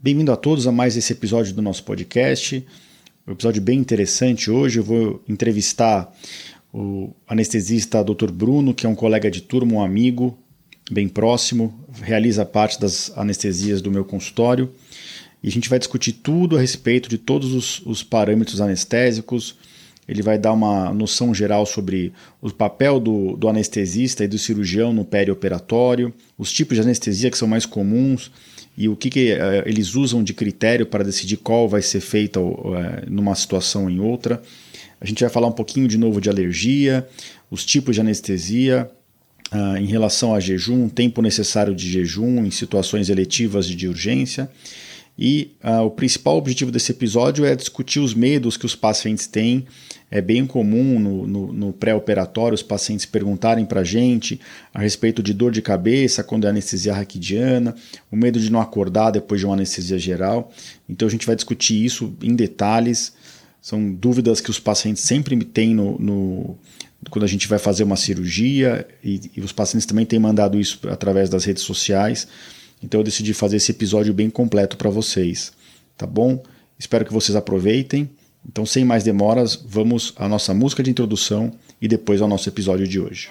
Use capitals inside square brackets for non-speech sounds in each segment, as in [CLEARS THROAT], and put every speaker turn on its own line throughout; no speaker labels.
Bem-vindo a todos a mais esse episódio do nosso podcast. Um episódio bem interessante hoje. Eu vou entrevistar o anestesista Dr. Bruno, que é um colega de turma, um amigo bem próximo, realiza parte das anestesias do meu consultório. E a gente vai discutir tudo a respeito de todos os, os parâmetros anestésicos. Ele vai dar uma noção geral sobre o papel do, do anestesista e do cirurgião no perioperatório, os tipos de anestesia que são mais comuns e o que, que uh, eles usam de critério para decidir qual vai ser feita uh, numa situação ou em outra. A gente vai falar um pouquinho de novo de alergia, os tipos de anestesia, uh, em relação a jejum, tempo necessário de jejum em situações eletivas de urgência. E uh, o principal objetivo desse episódio é discutir os medos que os pacientes têm. É bem comum no, no, no pré-operatório os pacientes perguntarem para a gente a respeito de dor de cabeça quando é anestesia raquidiana, o medo de não acordar depois de uma anestesia geral. Então a gente vai discutir isso em detalhes. São dúvidas que os pacientes sempre têm no, no quando a gente vai fazer uma cirurgia, e, e os pacientes também têm mandado isso através das redes sociais. Então eu decidi fazer esse episódio bem completo para vocês, tá bom? Espero que vocês aproveitem. Então, sem mais demoras, vamos à nossa música de introdução e depois ao nosso episódio de hoje.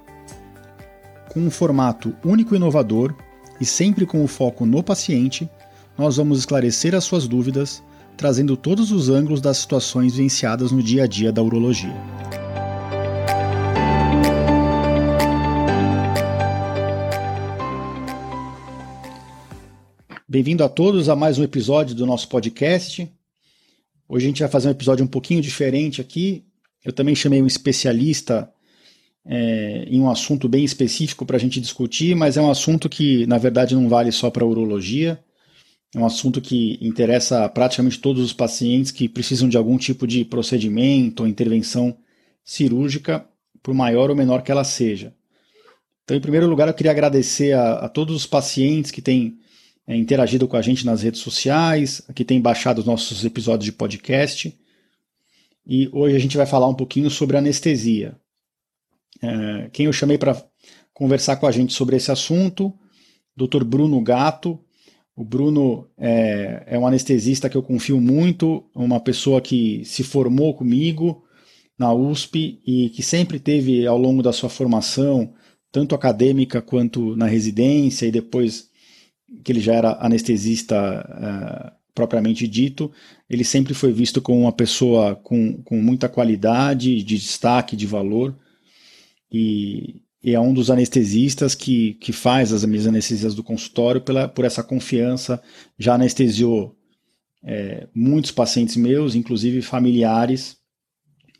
com um formato único e inovador e sempre com o foco no paciente, nós vamos esclarecer as suas dúvidas, trazendo todos os ângulos das situações vivenciadas no dia a dia da urologia. Bem-vindo a todos a mais um episódio do nosso podcast. Hoje a gente vai fazer um episódio um pouquinho diferente aqui. Eu também chamei um especialista é, em um assunto bem específico para a gente discutir, mas é um assunto que, na verdade, não vale só para a urologia. É um assunto que interessa praticamente todos os pacientes que precisam de algum tipo de procedimento ou intervenção cirúrgica, por maior ou menor que ela seja. Então, em primeiro lugar, eu queria agradecer a, a todos os pacientes que têm é, interagido com a gente nas redes sociais, que têm baixado os nossos episódios de podcast. E hoje a gente vai falar um pouquinho sobre anestesia. É, quem eu chamei para conversar com a gente sobre esse assunto, Dr. Bruno Gato. O Bruno é, é um anestesista que eu confio muito, uma pessoa que se formou comigo na USP e que sempre teve ao longo da sua formação, tanto acadêmica quanto na residência e depois que ele já era anestesista uh, propriamente dito, ele sempre foi visto como uma pessoa com, com muita qualidade, de destaque, de valor e, e é um dos anestesistas que, que faz as minhas anestesias do consultório pela, por essa confiança. Já anestesiou é, muitos pacientes meus, inclusive familiares,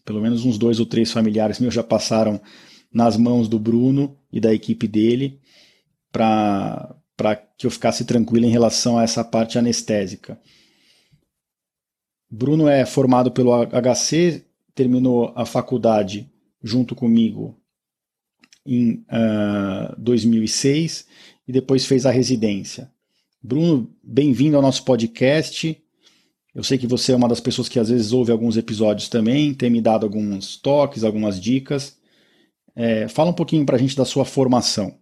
pelo menos uns dois ou três familiares meus já passaram nas mãos do Bruno e da equipe dele para que eu ficasse tranquilo em relação a essa parte anestésica. Bruno é formado pelo HC, terminou a faculdade junto comigo em uh, ah, 2006 e depois fez a residência. Bruno, bem-vindo ao nosso podcast. Eu sei que você é uma das pessoas que às vezes ouve alguns episódios também, tem me dado alguns toques, algumas dicas. É, fala um pouquinho para a gente da sua formação.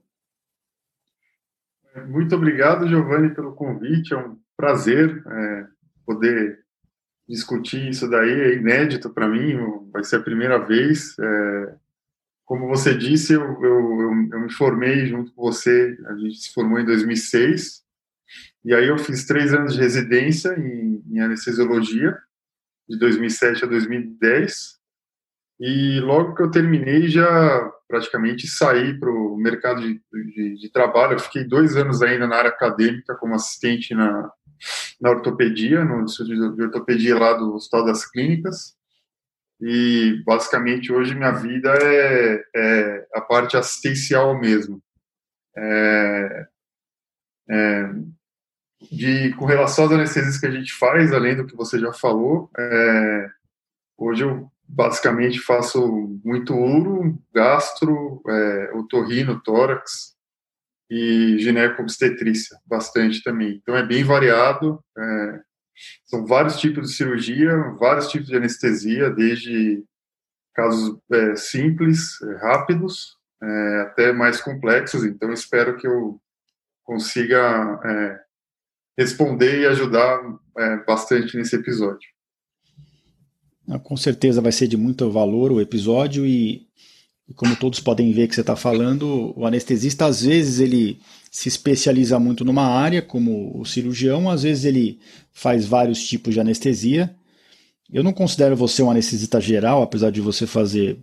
Muito obrigado, Giovanni, pelo convite. É um prazer é, poder discutir isso daí. É inédito para mim, vai ser a primeira vez. É, como você disse, eu, eu, eu, me formei junto com você, a gente se formou em 2006, e aí eu fiz três anos de residência em, em anestesiologia, de 2007 a 2010, e logo que eu terminei, já praticamente saí para o mercado de, de, de, trabalho. Eu fiquei dois anos ainda na área acadêmica, como assistente na, na ortopedia, no Instituto de Ortopedia lá do Hospital das Clínicas. E, basicamente, hoje minha vida é, é a parte assistencial mesmo. É, é, de, com relação às anestesias que a gente faz, além do que você já falou, é, hoje eu basicamente faço muito uro, gastro, é, otorrino, tórax e gineco-obstetrícia, bastante também. Então é bem variado, é, são vários tipos de cirurgia, vários tipos de anestesia, desde casos é, simples, é, rápidos, é, até mais complexos. Então espero que eu consiga é, responder e ajudar bastante nesse episódio.
Com certeza vai ser de muito valor o episódio e como todos podem ver que você está falando, o anestesista às vezes ele se especializa muito numa área, como o cirurgião, às vezes ele faz vários tipos de anestesia. Eu não considero você um anestesista geral, apesar de você fazer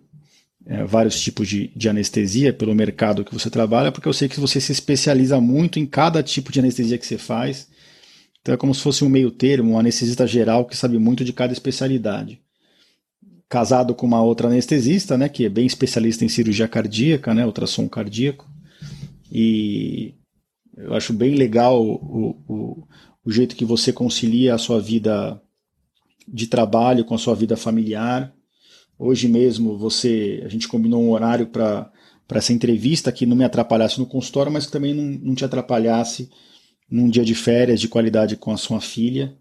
é, vários tipos de, de, anestesia pelo mercado que você trabalha, porque eu sei que você se especializa muito em cada tipo de anestesia que você faz. Então é como se fosse um meio termo, um anestesista geral que sabe muito de cada especialidade casado com uma outra anestesista, né, que é bem especialista em cirurgia cardíaca, né, ultrassom cardíaco. E eu acho bem legal o, o, o jeito que você concilia a sua vida de trabalho com a sua vida familiar. Hoje mesmo você, a gente combinou um horário para para essa entrevista que não me atrapalhasse no consultório, mas que também não, não te atrapalhasse num dia de férias de qualidade com a sua filha.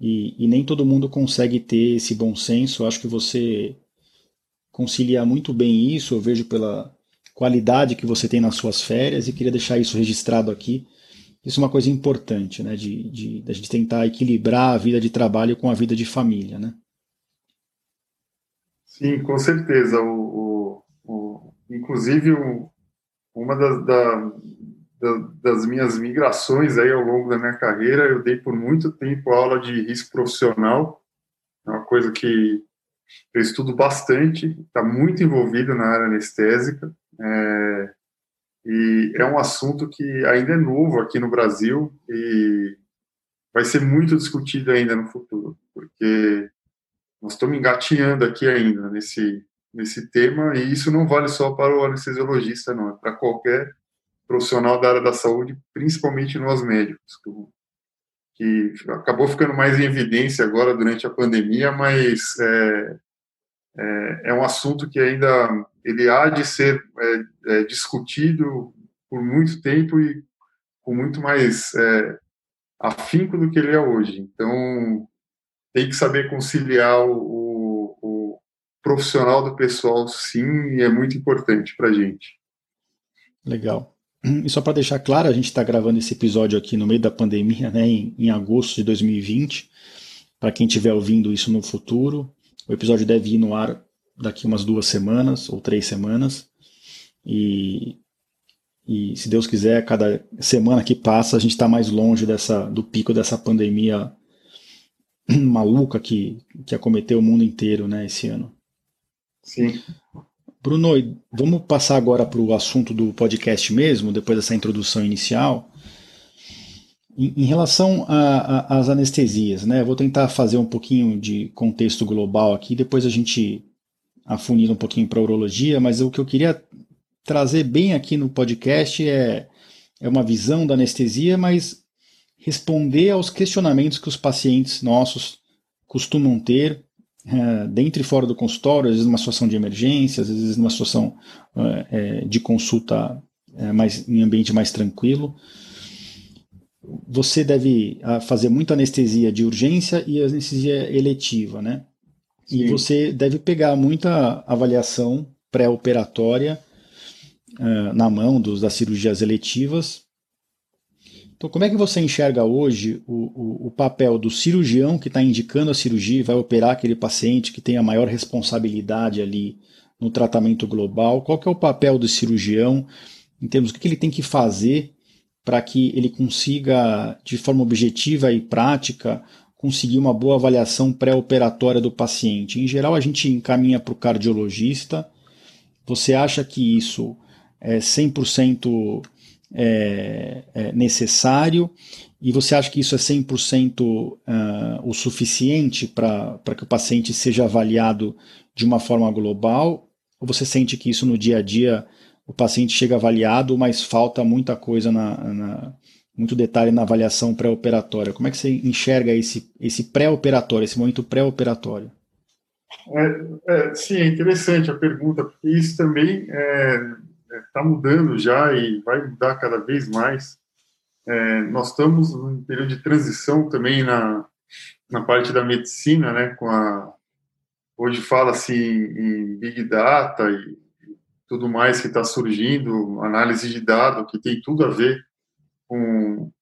E, e, nem todo mundo consegue ter esse bom senso. Eu acho que você concilia muito bem isso. Eu vejo pela qualidade que você tem nas suas férias e queria deixar isso registrado aqui. Isso é uma coisa importante, né? De, de, de gente tentar equilibrar a vida de trabalho com a vida de família, né?
Sim, com certeza. O, o, o inclusive, o, uma das, da, das minhas migrações aí ao longo da minha carreira, eu dei por muito tempo aula de risco profissional, é uma coisa que eu estudo bastante, está muito envolvido na área anestésica, é, e é um assunto que ainda é novo aqui no Brasil e vai ser muito discutido ainda no futuro, porque nós estamos engatinhando aqui ainda nesse, nesse tema, e isso não vale só para o anestesiologista, não, é para qualquer profissional da área da saúde, principalmente nós médicos, que, acabou ficando mais em evidência agora durante a pandemia, mas é, é, é um assunto que ainda ele há de ser é, é discutido por muito tempo e com muito mais é, afinco do que ele é hoje. Então, tem que saber conciliar o, o, profissional do pessoal, sim, e é muito importante para a gente.
Legal. E só para deixar claro, a gente está gravando esse episódio aqui no meio da pandemia, né, em, em agosto de 2020. Para quem estiver ouvindo isso no futuro, o episódio deve ir no ar daqui umas duas semanas ou três semanas. E, e se Deus quiser, cada semana que passa a gente está mais longe dessa, do pico dessa pandemia [CLEARS THROAT] maluca que, que acometeu o mundo inteiro né, esse ano.
Sim.
Bruno, vamos passar agora para o assunto do podcast mesmo, depois dessa introdução inicial. Em, em relação às anestesias, né? Vou tentar fazer um pouquinho de contexto global aqui, depois a gente afunila um pouquinho para urologia, mas o que eu queria trazer bem aqui no podcast é, é uma visão da anestesia, mas responder aos questionamentos que os pacientes nossos costumam ter é, dentro e fora do consultório, às vezes numa situação de emergência, às vezes numa situação é, é, de consulta é, mais, em ambiente mais tranquilo. Você deve ah, fazer muita anestesia de urgência e anestesia eletiva, né? Sim. E você deve pegar muita avaliação pré-operatória uh, na mão dos, das cirurgias eletivas então, como é que você enxerga hoje o, o, o papel do cirurgião que está indicando a cirurgia e vai operar aquele paciente que tem a maior responsabilidade ali no tratamento global? Qual que é o papel do cirurgião em termos do que ele tem que fazer para que ele consiga, de forma objetiva e prática, conseguir uma boa avaliação pré-operatória do paciente? Em geral, a gente encaminha para o cardiologista. Você acha que isso é 100% é, é necessário? E você acha que isso é 100% uh, ah, o suficiente para que o paciente seja avaliado de uma forma global? Ou você sente que isso no dia a dia o paciente chega avaliado, mas falta muita coisa, na, na muito detalhe na avaliação pré-operatória? Como é que você enxerga esse, esse pré-operatório, esse momento pré-operatório?
É, é, sim, é interessante a pergunta, porque isso também está é, é tá mudando já e vai mudar cada vez mais. É, nós estamos num período de transição também na, na parte da medicina, né, com a, hoje fala-se em, em Big Data e tudo mais que está surgindo, análise de dado, que tem tudo a ver com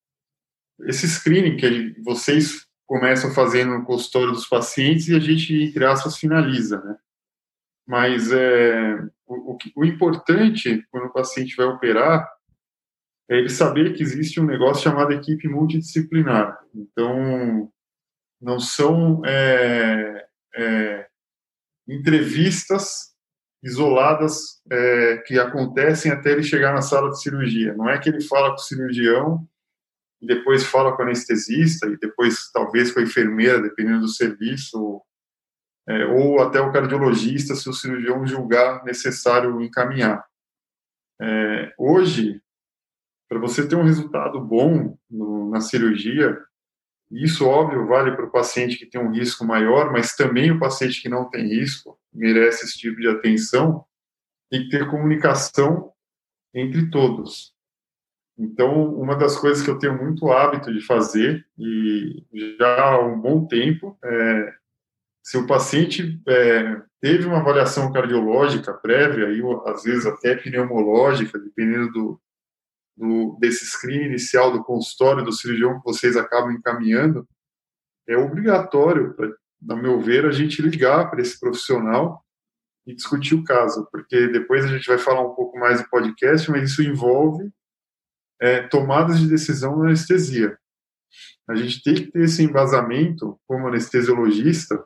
esse screening que vocês começam fazendo no consultório dos pacientes e a gente, entre aspas, finaliza, né? Mas é, o, o, o importante, quando o paciente vai operar, é ele saber que existe um negócio chamado equipe multidisciplinar. Então, não são é, é, entrevistas isoladas é, que acontecem até ele chegar na sala de cirurgia. Não é que ele fala com o cirurgião e depois fala com o anestesista e depois talvez com a enfermeira, dependendo do serviço, é, ou até o cardiologista, se o cirurgião julgar necessário encaminhar. É, hoje, para você ter um resultado bom no, na cirurgia, isso, óbvio, vale para o paciente que tem um risco maior, mas também o paciente que não tem risco merece esse tipo de atenção. Tem que ter comunicação entre todos. Então, uma das coisas que eu tenho muito hábito de fazer, e já há um bom tempo, é, se o paciente é, teve uma avaliação cardiológica prévia, e às vezes até pneumológica, dependendo do, do, desse screen inicial do consultório do cirurgião que vocês acabam encaminhando, é obrigatório, na meu ver, a gente ligar para esse profissional e discutir o caso, porque depois a gente vai falar um pouco mais do podcast, mas isso envolve é, tomadas de decisão na anestesia. A gente tem que ter esse embasamento como anestesiologista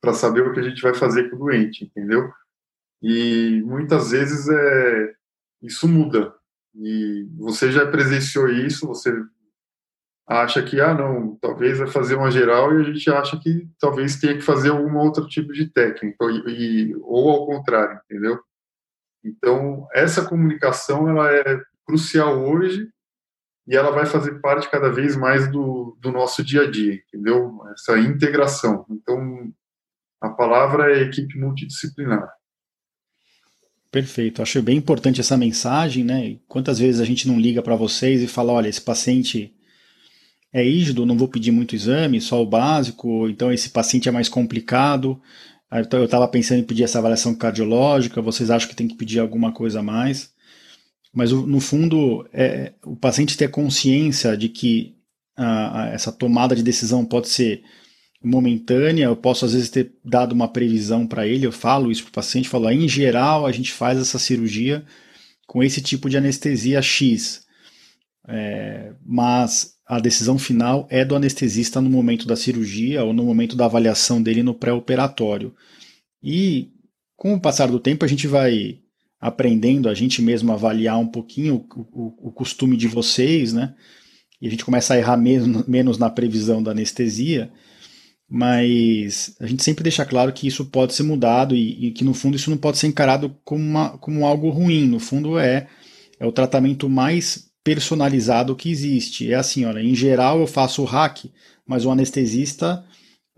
para saber o que a gente vai fazer com o doente, entendeu? E muitas vezes é, isso muda. E você já presenciou isso, você acha que, ah, não, talvez vai fazer uma geral e a gente acha que talvez tenha que fazer algum outro tipo de técnica, e, ou ao contrário, entendeu? Então, essa comunicação, ela é crucial hoje e ela vai fazer parte cada vez mais do, do nosso dia a dia, entendeu? Essa integração. Então, a palavra é equipe multidisciplinar.
Perfeito. Acho bem importante essa mensagem, né? Quantas vezes a gente não liga para vocês e fala, olha, esse paciente é rígido, não vou pedir muito exame, só o básico, então esse paciente é mais complicado. Eu estava pensando em pedir essa avaliação cardiológica, vocês acham que tem que pedir alguma coisa a mais? Mas no fundo, é, o paciente ter consciência de que essa tomada de decisão pode ser momentânea, eu posso às vezes ter dado uma previsão para ele, eu falo isso para o paciente, falo, em geral a gente faz essa cirurgia com esse tipo de anestesia X, é, mas a decisão final é do anestesista no momento da cirurgia ou no momento da avaliação dele no pré-operatório. E com o passar do tempo a gente vai aprendendo a gente mesmo avaliar um pouquinho o, o, o costume de vocês, né? E a gente começa a errar menos, menos na previsão da anestesia mas a gente sempre deixa claro que isso pode ser mudado e, e, que no fundo isso não pode ser encarado como, uma, como algo ruim. No fundo é, é o tratamento mais personalizado que existe. É assim, olha, em geral eu faço o hack, mas o anestesista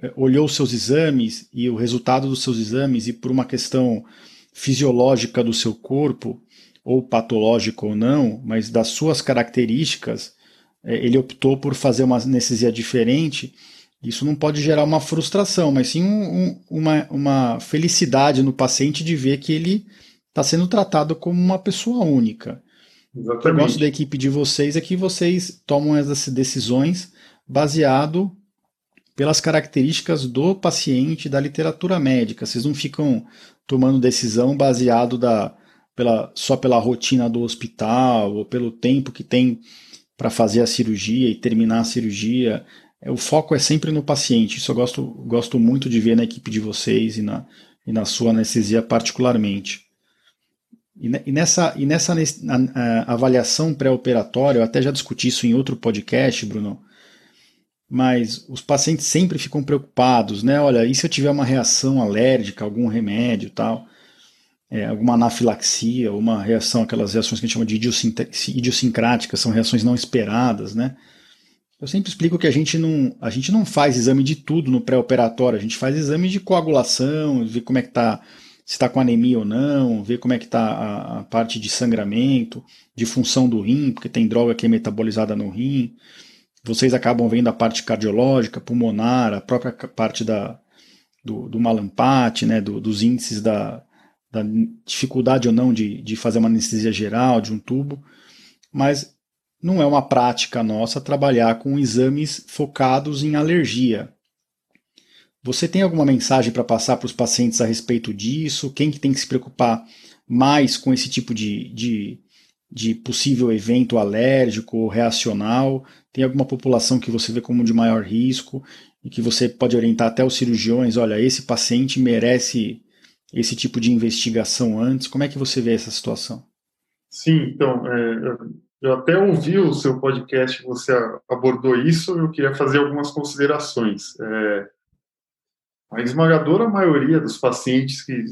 é, olhou os seus exames e o resultado dos seus exames e por uma questão fisiológica do seu corpo, ou patológica ou não, mas das suas características, é, ele optou por fazer uma anestesia diferente isso não pode gerar uma frustração, mas sim um, um, uma, uma felicidade no paciente de ver que ele está sendo tratado como uma pessoa única. Exatamente. O gosto da equipe de vocês é que vocês tomam essas decisões baseado pelas características do paciente, da literatura médica. Vocês não ficam tomando decisão baseado da, pela, só pela rotina do hospital ou pelo tempo que tem para fazer a cirurgia e terminar a cirurgia. É, o foco é sempre no paciente. Isso eu gosto, gosto muito de ver na equipe de vocês e na, e na sua anestesia particularmente. E nessa, e nessa avaliação pré-operatória, eu até já discuti isso em outro podcast, Bruno, mas os pacientes sempre ficam preocupados, né? Olha, e se eu tiver uma reação alérgica, algum remédio tal, é, alguma anafilaxia, uma reação, aquelas reações que a gente chama de idiosincráticas, são reações não esperadas, né? Eu sempre explico que a gente não, a gente não faz exame de tudo no pré-operatório, a gente faz exame de coagulação, ver como é que está se está com anemia ou não, ver como é que está a, a, parte de sangramento, de função do rim, porque tem droga que é metabolizada no rim. Vocês acabam vendo a parte cardiológica, pulmonar, a própria parte da, do, do malampate, né, do, dos índices da, da dificuldade ou não de, de fazer uma anestesia geral de um tubo, mas não é uma prática nossa trabalhar com exames focados em alergia. Você tem alguma mensagem para passar para os pacientes a respeito disso? Quem que tem que se preocupar mais com esse tipo de, de, de possível evento alérgico ou reacional? Tem alguma população que você vê como de maior risco e que você pode orientar até os cirurgiões? Olha, esse paciente merece esse tipo de investigação antes. Como é que você vê essa situação?
Sim, então, é, eu até ouvi o seu podcast, você abordou isso, eu queria fazer algumas considerações. É, a esmagadora maioria dos pacientes que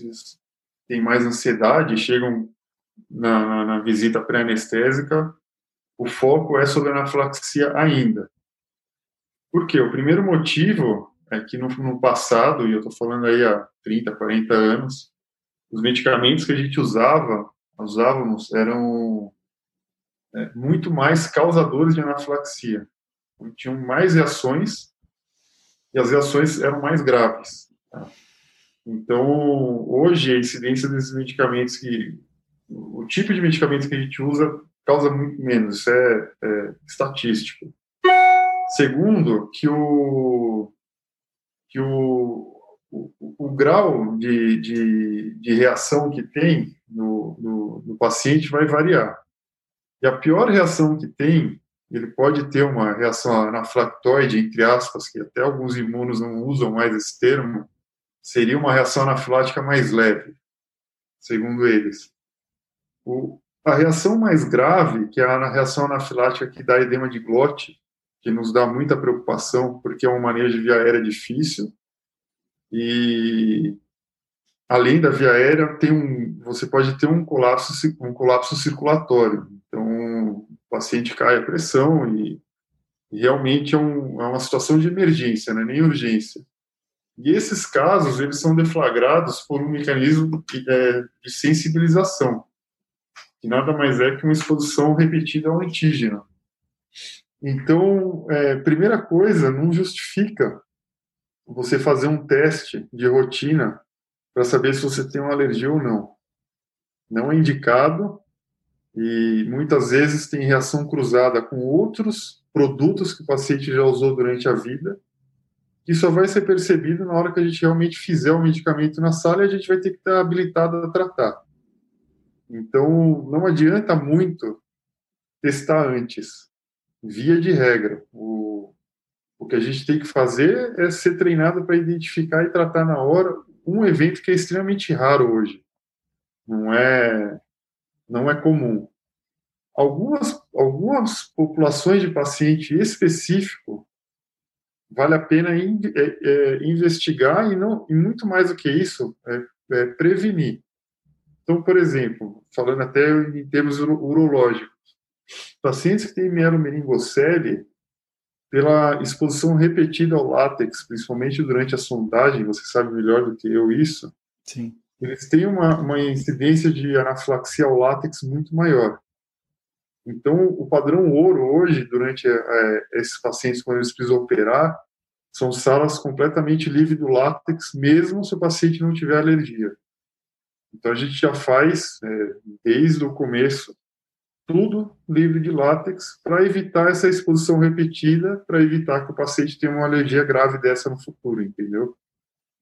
têm mais ansiedade chegam na, na, na visita pré-anestésica, o foco é sobre a anafilaxia ainda. Por quê? O primeiro motivo é que no, no passado, e eu estou falando aí há 30, 40 anos, os medicamentos que a gente usava, usávamos, eram é, muito mais causadores de anafilaxia. Então, tinham mais reações e as reações eram mais graves. Tá? Então, hoje, a incidência desses medicamentos que. O tipo de medicamento que a gente usa causa muito menos, isso é, é estatístico. Segundo, que o, que o, o, o grau de, de, de, reação que tem no, no, no paciente vai variar. E a pior reação que tem ele pode ter uma reação anaflactoide, entre aspas, que até alguns imunos não usam mais esse termo, seria uma reação anafilática mais leve, segundo eles. O, a reação mais grave, que é a reação anafilática que dá edema de glote, que nos dá muita preocupação, porque é um manejo de via aérea difícil, e além da via aérea, tem um, você pode ter um colapso, um colapso circulatório. O paciente cai a pressão e, e realmente é, um, é, uma situação de emergência, não é nem urgência. E esses casos, eles são deflagrados por um mecanismo de, é, de sensibilização, que nada mais é que uma exposição repetida ao antígeno. Então, é, primeira coisa, não justifica você fazer um teste de rotina para saber se você tem uma alergia ou não. Não é indicado e muitas vezes tem reação cruzada com outros produtos que o paciente já usou durante a vida, que só vai ser percebido na hora que a gente realmente fizer o medicamento na sala e a gente vai ter que estar habilitado a tratar. Então, não adianta muito testar antes. Via de regra, o, o que a gente tem que fazer é ser treinado para identificar e tratar na hora um evento que é extremamente raro hoje. Não é não é comum. Algumas, algumas populações de paciente específico vale a pena in, é, é, investigar e, não, e muito mais do que isso, é, é, prevenir. Então, por exemplo, falando até em termos urológicos, pacientes que têm mielomeningocele, pela exposição repetida ao látex, principalmente durante a sondagem, você sabe melhor do que eu isso,
Sim
eles têm uma, uma incidência de anafilaxia ao látex muito maior. Então, o padrão ouro hoje, durante é, esses pacientes, quando eles precisam operar, são salas completamente livres do látex, mesmo se o paciente não tiver alergia. Então, a gente já faz, é, desde o começo, tudo livre de látex para evitar essa exposição repetida, para evitar que o paciente tenha uma alergia grave dessa no futuro, entendeu?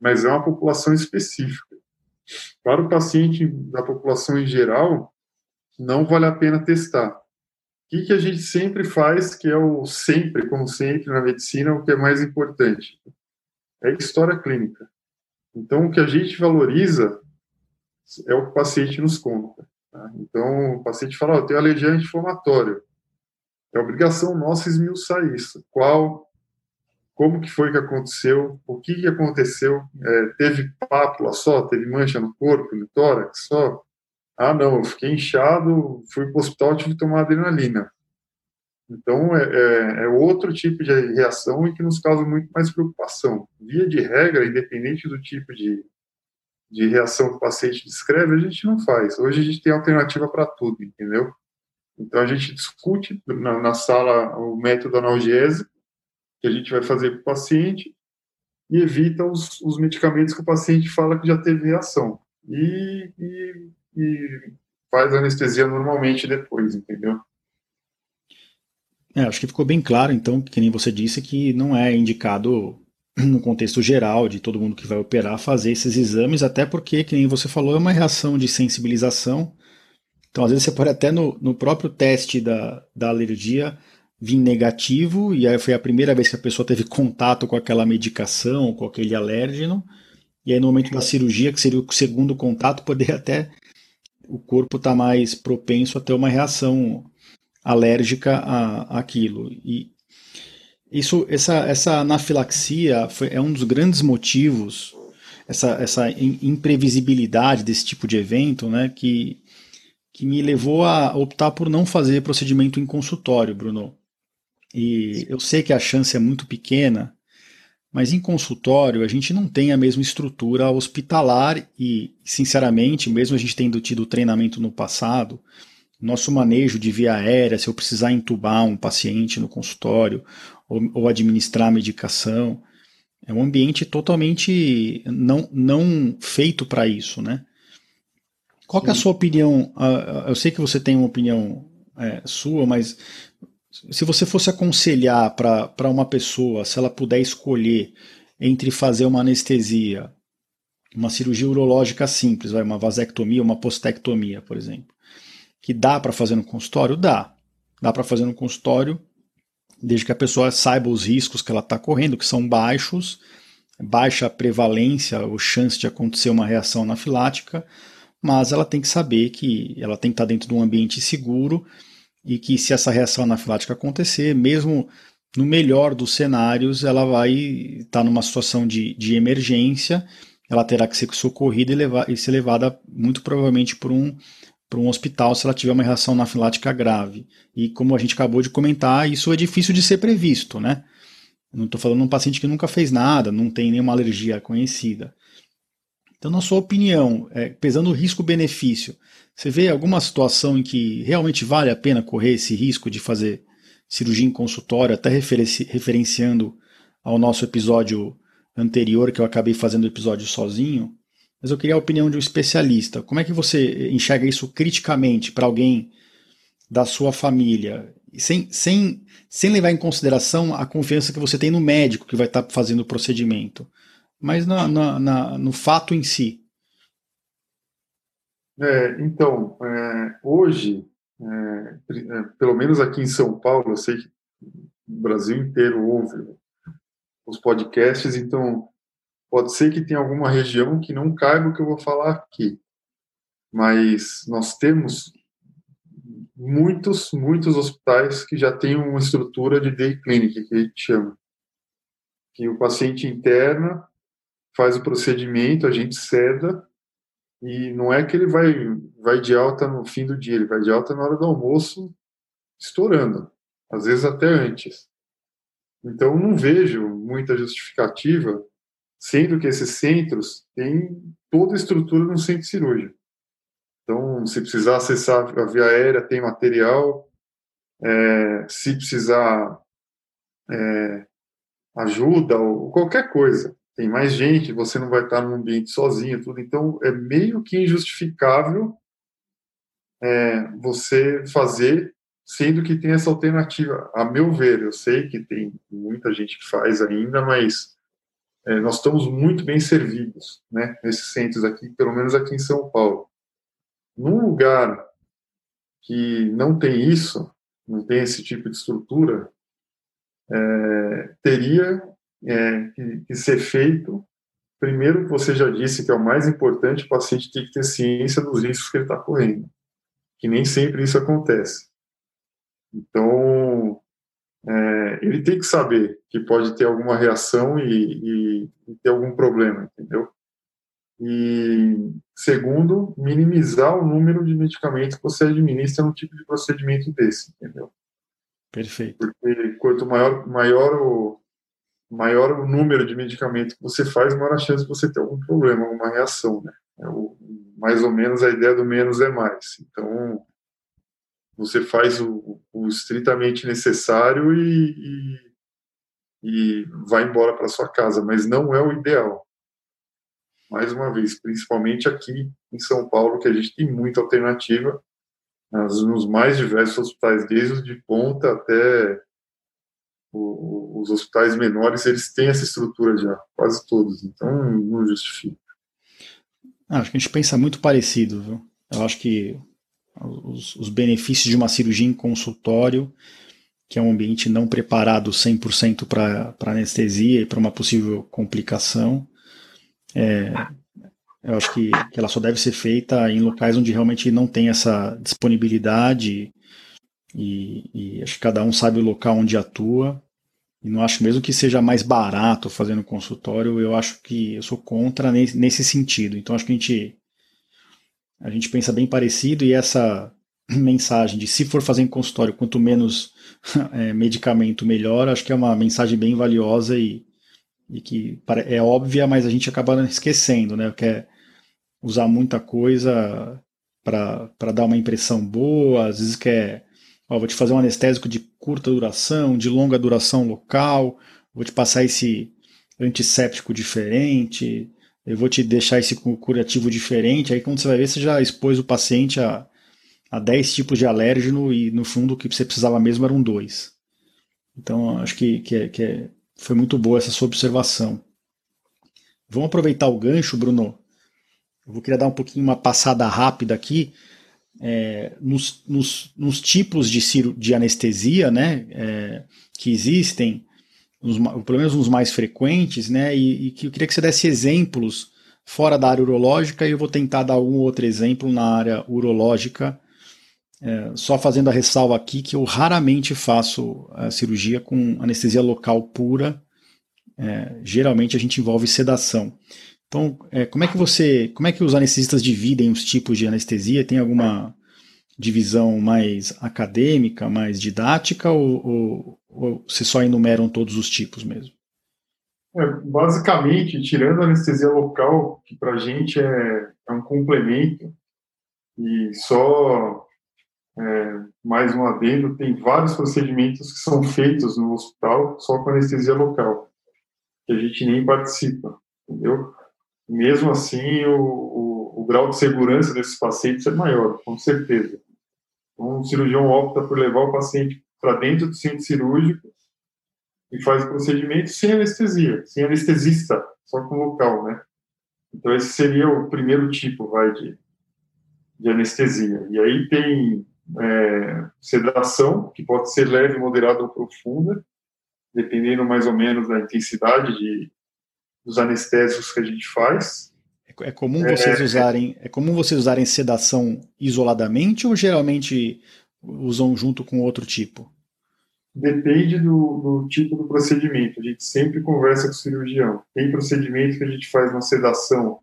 Mas é uma população específica. Para o paciente da população em geral, não vale a pena testar. O que, que a gente sempre faz, que é o sempre, como sempre na medicina, o que é mais importante? É história clínica. Então, o que a gente valoriza é o que o paciente nos conta. Tá? Então, o paciente fala, oh, eu tenho alergia anti-inflamatória. É obrigação nossa esmiuçar isso. Qual, como que foi que aconteceu, o que, que aconteceu, é, teve pápula só, teve mancha no corpo, no tórax só? Ah, não, eu fiquei inchado, fui para o hospital, tive que tomar adrenalina. Então, é, é, é, outro tipo de reação e que nos causa muito mais preocupação. Via de regra, independente do tipo de, de reação que o paciente descreve, a gente não faz. Hoje a gente tem alternativa para tudo, entendeu? Então, a gente discute na, na sala o método analgésico que a gente vai fazer para o paciente e evita os, os, medicamentos que o paciente fala que já teve reação. E, e, e faz anestesia normalmente depois, entendeu?
É, acho que ficou bem claro, então, que nem você disse, que não é indicado [CLEARS THROAT] no contexto geral de todo mundo que vai operar fazer esses exames, até porque, que nem você falou, é uma reação de sensibilização. Então, às vezes, você pode até no, no próprio teste da, da alergia vir negativo, e aí foi a primeira vez que a pessoa teve contato com aquela medicação, com aquele alérgeno, e aí no momento da cirurgia, que seria o segundo contato, poder até o corpo estar tá mais propenso a ter uma reação alérgica a, aquilo. E isso, essa, essa anafilaxia foi, é um dos grandes motivos, essa, essa imprevisibilidade desse tipo de evento, né, que, que me levou a optar por não fazer procedimento em consultório, Bruno. E eu sei que a chance é muito pequena, mas em consultório a gente não tem a mesma estrutura hospitalar e, sinceramente, mesmo a gente tendo tido treinamento no passado, nosso manejo de via aérea, se eu precisar entubar um paciente no consultório ou, ou administrar medicação, é um ambiente totalmente não, não feito para isso, né? Qual é a sua opinião? Eu sei que você tem uma opinião é, sua, mas se você fosse aconselhar para uma pessoa, se ela puder escolher entre fazer uma anestesia, uma cirurgia urológica simples, vai, uma vasectomia, uma postectomia, por exemplo, que dá para fazer no consultório? Dá. Dá para fazer no consultório, desde que a pessoa saiba os riscos que ela está correndo, que são baixos, baixa prevalência ou chance de acontecer uma reação anafilática, mas ela tem que saber que ela tem que estar tá dentro de um ambiente seguro e que se essa reação anafilática acontecer, mesmo no melhor dos cenários, ela vai estar tá numa situação de, de emergência, ela terá que ser socorrida e, levar, e ser levada muito provavelmente por um para um hospital se ela tiver uma reação anafilática grave. E como a gente acabou de comentar, isso é difícil de ser previsto, né? não estou falando de um paciente que nunca fez nada, não tem nenhuma alergia conhecida. Então, na sua opinião, é, pesando o risco-benefício, você vê alguma situação em que realmente vale a pena correr esse risco de fazer cirurgia em consultório, até referenci referenciando ao nosso episódio anterior, que eu acabei fazendo o episódio sozinho? mas eu queria a opinião de um especialista. Como é que você enxerga isso criticamente para alguém da sua família, sem, sem, sem levar em consideração a confiança que você tem no médico que vai estar tá fazendo o procedimento, mas na, na, na, no fato em si?
É, então, é, hoje, é, é pelo menos aqui em São Paulo, eu sei que o Brasil inteiro ouve os podcasts, então Pode ser que tenha alguma região que não caiba o que eu vou falar aqui, mas nós temos muitos, muitos hospitais que já têm uma estrutura de day clinic, que a gente chama. Que o paciente interna, faz o procedimento, a gente ceda, e não é que ele vai, vai de alta no fim do dia, ele vai de alta na hora do almoço, estourando, às vezes até antes. Então, não vejo muita justificativa sendo que esses centros têm toda a estrutura no centro cirúrgico. Então, se precisar acessar a via aérea, tem material. É, se precisar é, ajuda ou qualquer coisa, tem mais gente, você não vai estar num ambiente sozinho, tudo. Então, é meio que injustificável é, você fazer, sendo que tem essa alternativa. A meu ver, eu sei que tem muita gente que faz ainda, mas é, nós estamos muito bem servidos, né, nesses centros aqui, pelo menos aqui em São Paulo. Num lugar que não tem isso, não tem esse tipo de estrutura, é, teria é, que, que, ser feito. Primeiro, você já disse que é o mais importante, o paciente tem que ter ciência dos riscos que ele está correndo. que nem sempre isso acontece. Então, é, ele tem que saber que pode ter alguma reação e, e, e ter algum problema, entendeu? E, segundo, minimizar o número de medicamentos que você administra num tipo de procedimento desse, entendeu?
Perfeito.
Porque quanto maior, maior, o, maior o número de medicamentos que você faz, maior a chance de você ter algum problema, alguma reação, né? É o, mais ou menos a ideia do menos é mais. Então, você faz o, o estritamente necessário e, e, e vai embora para sua casa, mas não é o ideal. Mais uma vez, principalmente aqui em São Paulo, que a gente tem muita alternativa nos mais diversos hospitais, desde os de ponta até os hospitais menores, eles têm essa estrutura já, quase todos, então não justifica.
Ah, acho que a gente pensa muito parecido, viu? Eu acho que os, os benefícios de uma cirurgia em consultório, que é um ambiente não preparado 100% para anestesia e para uma possível complicação, é, eu acho que, que ela só deve ser feita em locais onde realmente não tem essa disponibilidade e, e acho que cada um sabe o local onde atua. E não acho mesmo que seja mais barato fazendo consultório, eu acho que eu sou contra nesse, nesse sentido. Então acho que a gente a gente pensa bem parecido e essa [CLEARS THROAT] mensagem de se for fazer em consultório, quanto menos [LAUGHS] é, medicamento, melhor, acho que é uma mensagem bem valiosa e, e que é óbvia, mas a gente acaba esquecendo, né? Quer usar muita coisa para dar uma impressão boa, às vezes quer, ó, vou te fazer um anestésico de curta duração, de longa duração local, vou te passar esse antisséptico diferente, eu vou te deixar esse curativo diferente. Aí quando você vai ver, você já expôs o paciente a, a 10 tipos de alérgeno e no fundo o que você precisava mesmo eram dois. Então acho que, que, é, que é, foi muito boa essa sua observação. Vamos aproveitar o gancho, Bruno. Eu vou querer dar um pouquinho uma passada rápida aqui é, nos, nos, nos, tipos de, de anestesia né, é, que existem uns, pelo menos uns mais frequentes, né? E, e, que eu queria que você desse exemplos fora da área urológica e eu vou tentar dar um outro exemplo na área urológica, é, só fazendo a ressalva aqui que eu raramente faço a cirurgia com anestesia local pura. É, geralmente a gente envolve sedação. Então, é, como é que você, como é que os anestesistas dividem os tipos de anestesia? Tem alguma divisão mais acadêmica, mais didática, ou, ou, ou se só enumeram todos os tipos mesmo?
É, basicamente, tirando a anestesia local, que para a gente é, é, um complemento, e só é, mais um adendo, tem vários procedimentos que são feitos no hospital só com anestesia local, que a gente nem participa, entendeu? Mesmo assim, o, o, o grau de segurança desses pacientes é maior, com certeza. O cirurgião opta por levar o paciente para dentro do centro cirúrgico e faz o procedimento sem anestesia, sem anestesista, só com local, né? Então, esse seria o primeiro tipo, vai, de, de anestesia. E aí tem é, sedação, que pode ser leve, moderada ou profunda, dependendo mais ou menos da intensidade de, dos anestésicos que a gente faz.
É comum vocês é, usarem, é comum vocês usarem sedação isoladamente ou geralmente usam junto com outro tipo?
Depende do, do, tipo do procedimento. A gente sempre conversa com o cirurgião. Tem procedimento que a gente faz uma sedação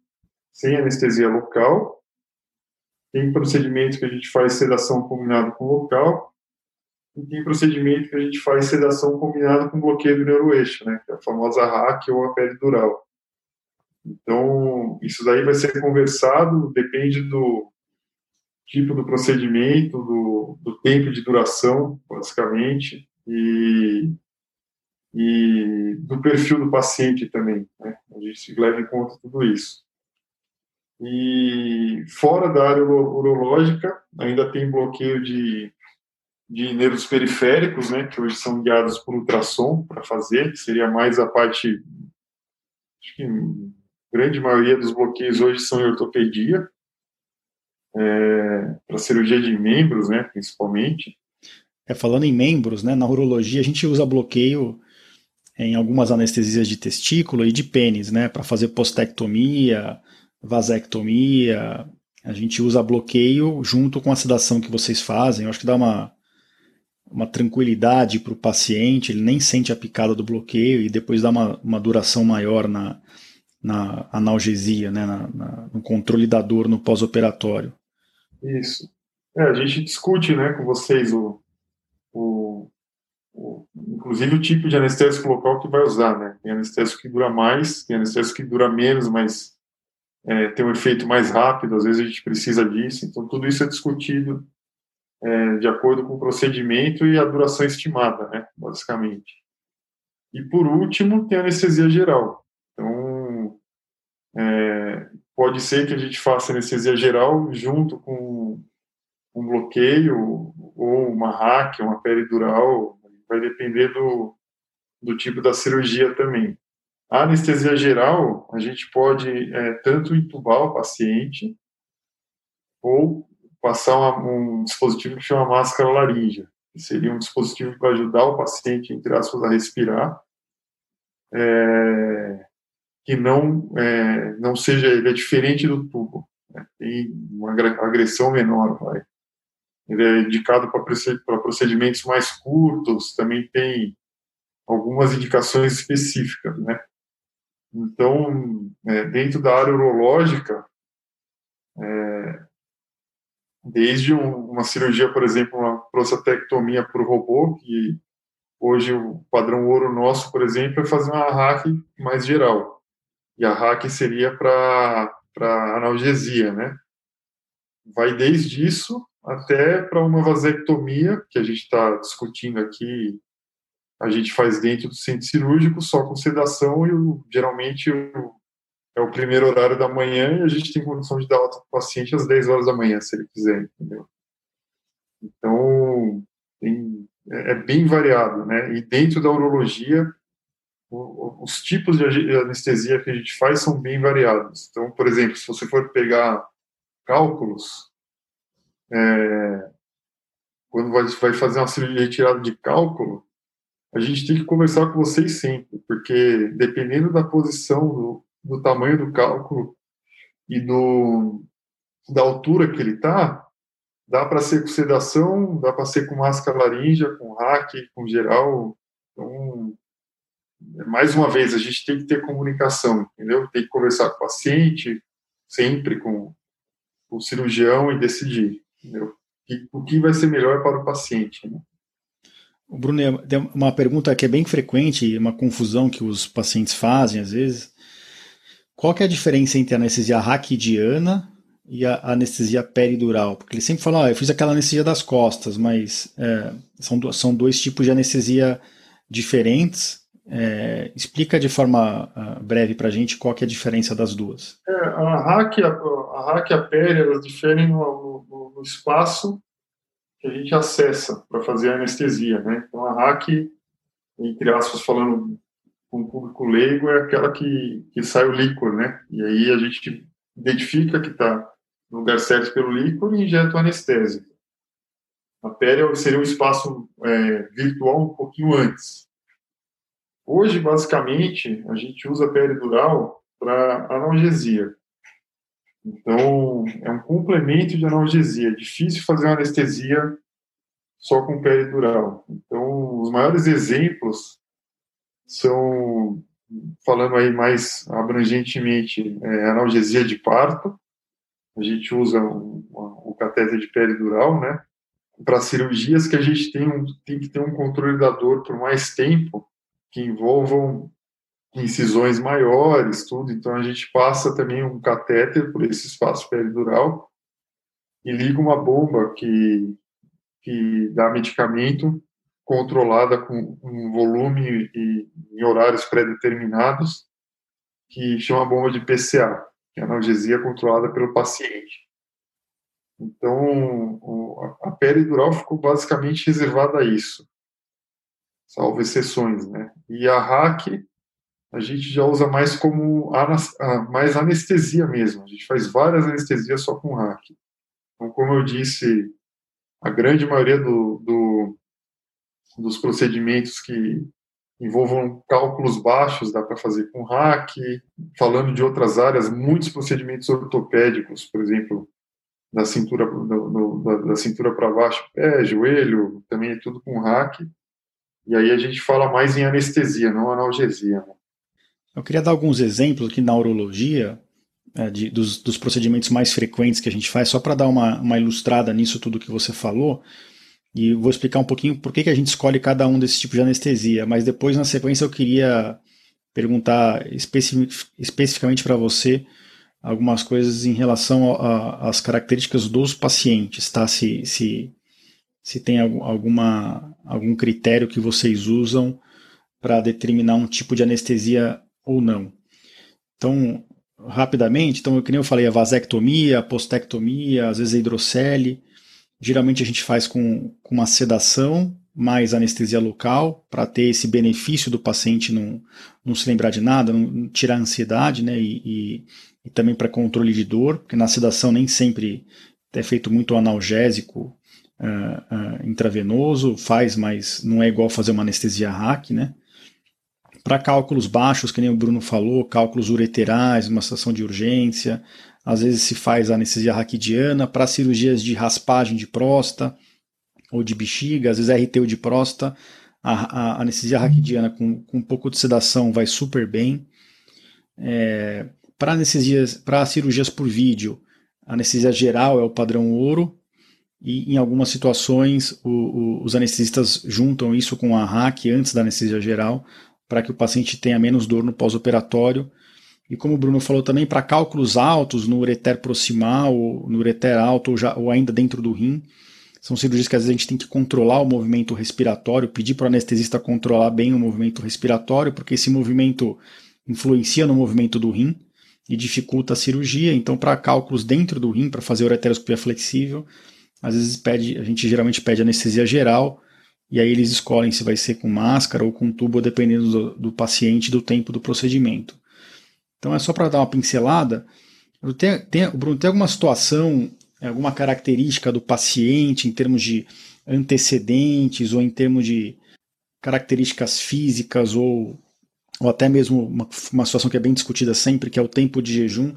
sem anestesia local. Tem procedimento que a gente faz sedação combinado com local. E tem procedimento que a gente faz sedação combinado com bloqueio do neuroeixo, né? Que é a famosa RAC ou a peridural. Então, isso daí vai ser conversado, depende do tipo do procedimento, do, do tempo de duração, basicamente, e, e do perfil do paciente também. Né? A gente leva em conta tudo isso. E fora da área urológica, ainda tem bloqueio de, de nervos periféricos, né, que hoje são guiados por ultrassom para fazer, que seria mais a parte, acho que grande maioria dos bloqueios hoje são em ortopedia, é, para cirurgia de membros, né, principalmente.
É, falando em membros, né, na urologia a gente usa bloqueio em algumas anestesias de testículo e de pênis, né, para fazer postectomia, vasectomia, a gente usa bloqueio junto com a sedação que vocês fazem. Eu acho que dá uma, uma tranquilidade para o paciente, ele nem sente a picada do bloqueio e depois dá uma, uma duração maior na, na analgesia, né, na, na, no controle da dor no pós-operatório.
Isso. É, a gente discute né, com vocês o, o, o, inclusive o tipo de anestésico local que vai usar. Né? Tem anestésico que dura mais, tem anestésico que dura menos, mas é, tem um efeito mais rápido, às vezes a gente precisa disso. Então, tudo isso é discutido é, de acordo com o procedimento e a duração estimada, né, basicamente. E, por último, tem anestesia geral. Então, é, pode ser que a gente faça anestesia geral junto com um bloqueio ou uma hack, uma peridural, vai depender do, do tipo da cirurgia também. A anestesia geral, a gente pode é, tanto entubar o paciente ou passar uma, um dispositivo que chama máscara laríngea, que seria um dispositivo para ajudar o paciente, entre aspas, a respirar, é, que não, é, não seja, ele é diferente do tubo, né? tem uma agressão menor, vai. Ele é indicado para procedimentos mais curtos, também tem algumas indicações específicas, né? Então, é, dentro da área urológica, é, desde um, uma cirurgia, por exemplo, uma prostatectomia por robô, que hoje o padrão ouro nosso, por exemplo, é fazer uma hack mais geral. E a hack seria para analgesia, né? Vai desde isso até para uma vasectomia, que a gente está discutindo aqui, a gente faz dentro do centro cirúrgico, só com sedação, e o, geralmente o, é o primeiro horário da manhã e a gente tem condição de dar alta para o paciente às 10 horas da manhã, se ele quiser, entendeu? Então, tem, é, é, bem variado, né? E dentro da urologia, os tipos de anestesia que a gente faz são bem variados. Então, por exemplo, se você for pegar cálculos, é, quando vai fazer uma cirurgia de retirada de cálculo, a gente tem que conversar com vocês sempre, porque dependendo da posição do, do tamanho do cálculo e do, da altura que ele está, dá para ser com sedação, dá para ser com máscara laríngea, com hack, com geral. Então, mais uma vez, a gente tem que ter comunicação, entendeu? Tem que conversar com o paciente, sempre com o cirurgião e decidir, entendeu? O que vai ser melhor para o paciente, né?
Bruno, tem uma pergunta que é bem frequente, uma confusão que os pacientes fazem às vezes, qual que é a diferença entre a anestesia raquidiana e a anestesia peridural? Porque ele sempre fala, ah, eu fiz aquela anestesia das costas, mas é, são, são dois tipos de anestesia diferentes. É, explica de forma uh, breve para a gente qual que é a diferença das duas.
É, a RAC a, a e a peri, elas diferem no, no, no espaço que a gente acessa para fazer a anestesia, né? Então a RAC, entre aspas, falando com o público leigo é aquela que, que sai o líquor, né? E aí a gente identifica que está no lugar certo pelo líquor e injeta o anestésico. A pele seria um espaço é, virtual um pouquinho antes. Hoje, basicamente, a gente usa a pele dural para analgesia. Então, é um complemento de analgesia. É difícil fazer uma anestesia só com pele dural. Então, os maiores exemplos são, falando aí mais abrangentemente, é, analgesia de parto. A gente usa um, o catéter de peridural, né? Para cirurgias que a gente tem, um, tem que ter um controle da dor por mais tempo, que envolvam incisões maiores, tudo. Então a gente passa também um catéter por esse espaço peridural e liga uma bomba que, que dá medicamento controlada com um volume e em horários pré-determinados, que chama bomba de PCA, que é analgesia controlada pelo paciente. Então, a peridural ficou basicamente reservada a isso, salvo exceções, né? E a hack a gente já usa mais como mais anestesia mesmo. A gente faz várias anestesias só com hack. Então, como eu disse, a grande maioria do, do dos procedimentos que envolvam cálculos baixos, dá para fazer com hack. Falando de outras áreas, muitos procedimentos ortopédicos, por exemplo, da cintura, do, da cintura para baixo, pé, joelho, também é tudo com hack. E aí a gente fala mais em anestesia, não analgesia. Né?
Eu queria dar alguns exemplos aqui na urologia, é, de, dos, dos, procedimentos mais frequentes que a gente faz, só para dar uma, uma ilustrada nisso tudo que você falou. E vou explicar um pouquinho por que, que a gente escolhe cada um desses tipos de anestesia. Mas depois, na sequência, eu queria perguntar especi especificamente para você algumas coisas em relação às características dos pacientes, tá? Se, se, se tem alguma, algum critério que vocês usam para determinar um tipo de anestesia ou não. Então, rapidamente, então, nem eu falei, a vasectomia, a postectomia, às vezes a hidrocele, geralmente a gente faz com, com uma sedação mais anestesia local, para ter esse benefício do paciente não, não se lembrar de nada, não, tirar a ansiedade, né, e, e, e também para controle de dor, porque na sedação nem sempre é feito muito analgésico uh, uh, intravenoso, faz, mas não é igual fazer uma anestesia hack, né. Para cálculos baixos, que nem o Bruno falou, cálculos ureterais, uma situação de urgência, às vezes se faz anestesia raquidiana, para cirurgias de raspagem de próstata, ou de bexiga, às vezes é RT ou de próstata, a, a anestesia raquidiana com, com um pouco de sedação vai super bem. É, para anestesias, para cirurgias por vídeo, a anestesia geral é o padrão ouro, e em algumas situações o, o, os anestesistas juntam isso com a RAC antes da anestesia geral, para que o paciente tenha menos dor no pós-operatório. E como o Bruno falou também, para cálculos altos no ureter proximal, no ureter alto ou, já, ou ainda dentro do rim, são cirurgias que às vezes a gente tem que controlar o movimento respiratório, pedir para o anestesista controlar bem o movimento respiratório, porque esse movimento influencia no movimento do rim e dificulta a cirurgia. Então, para cálculos dentro do rim, para fazer ureteroscopia flexível, às vezes pede, a gente geralmente pede anestesia geral, e aí eles escolhem se vai ser com máscara ou com tubo, dependendo do, do paciente e do tempo do procedimento. Então é só para dar uma pincelada. Tem, tem, Bruno, tem alguma situação é, alguma característica do paciente em termos de antecedentes ou em termos de características físicas ou, ou até mesmo uma, uma situação que é bem discutida sempre, que é o tempo de jejum.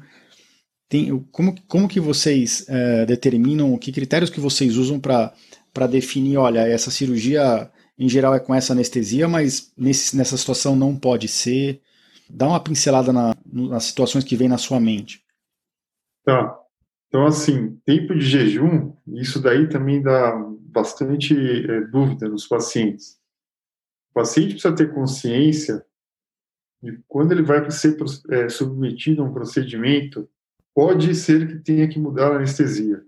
Tem, como, como que vocês é, determinam, que critérios que vocês usam para definir, olha, essa cirurgia em geral é com essa anestesia, mas nesse, nessa situação não pode ser? Dá uma pincelada na, nas situações que vem na sua mente.
Tá. Então, assim, tempo de jejum, isso daí também dá bastante é, dúvida nos pacientes. O paciente precisa ter consciência de quando ele vai ser é, submetido a um procedimento, pode ser que tenha que mudar a anestesia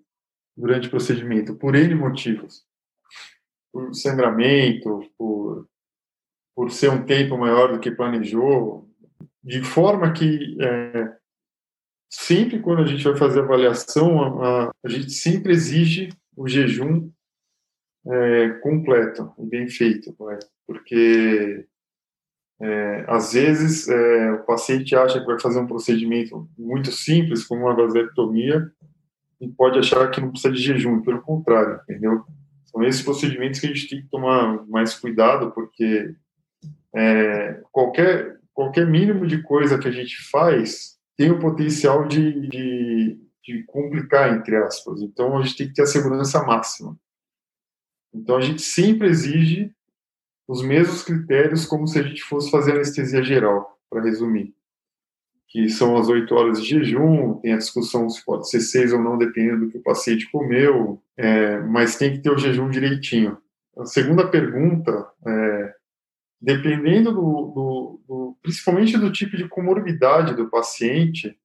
durante o procedimento, por N motivos. Por sangramento, por, por ser um tempo maior do que planejou, de forma que é, sempre quando a gente vai fazer avaliação, a, a gente sempre exige o jejum é, completo e bem feito, né? porque é, às vezes é, o paciente acha que vai fazer um procedimento muito simples, como uma vasectomia, e pode achar que não precisa de jejum, pelo contrário, entendeu? São esses procedimentos que a gente tem que tomar mais cuidado, porque é, qualquer, qualquer mínimo de coisa que a gente faz tem o potencial de, de, de complicar, entre aspas. Então, a gente tem que ter a segurança máxima. Então, a gente sempre exige os mesmos critérios como se a gente fosse fazer anestesia geral, para resumir. Que são as oito horas de jejum, tem a discussão se pode ser seis ou não, dependendo do que o paciente comeu, é, mas tem que ter o jejum direitinho. A segunda pergunta é, dependendo do, do, do, principalmente do tipo de comorbidade do paciente,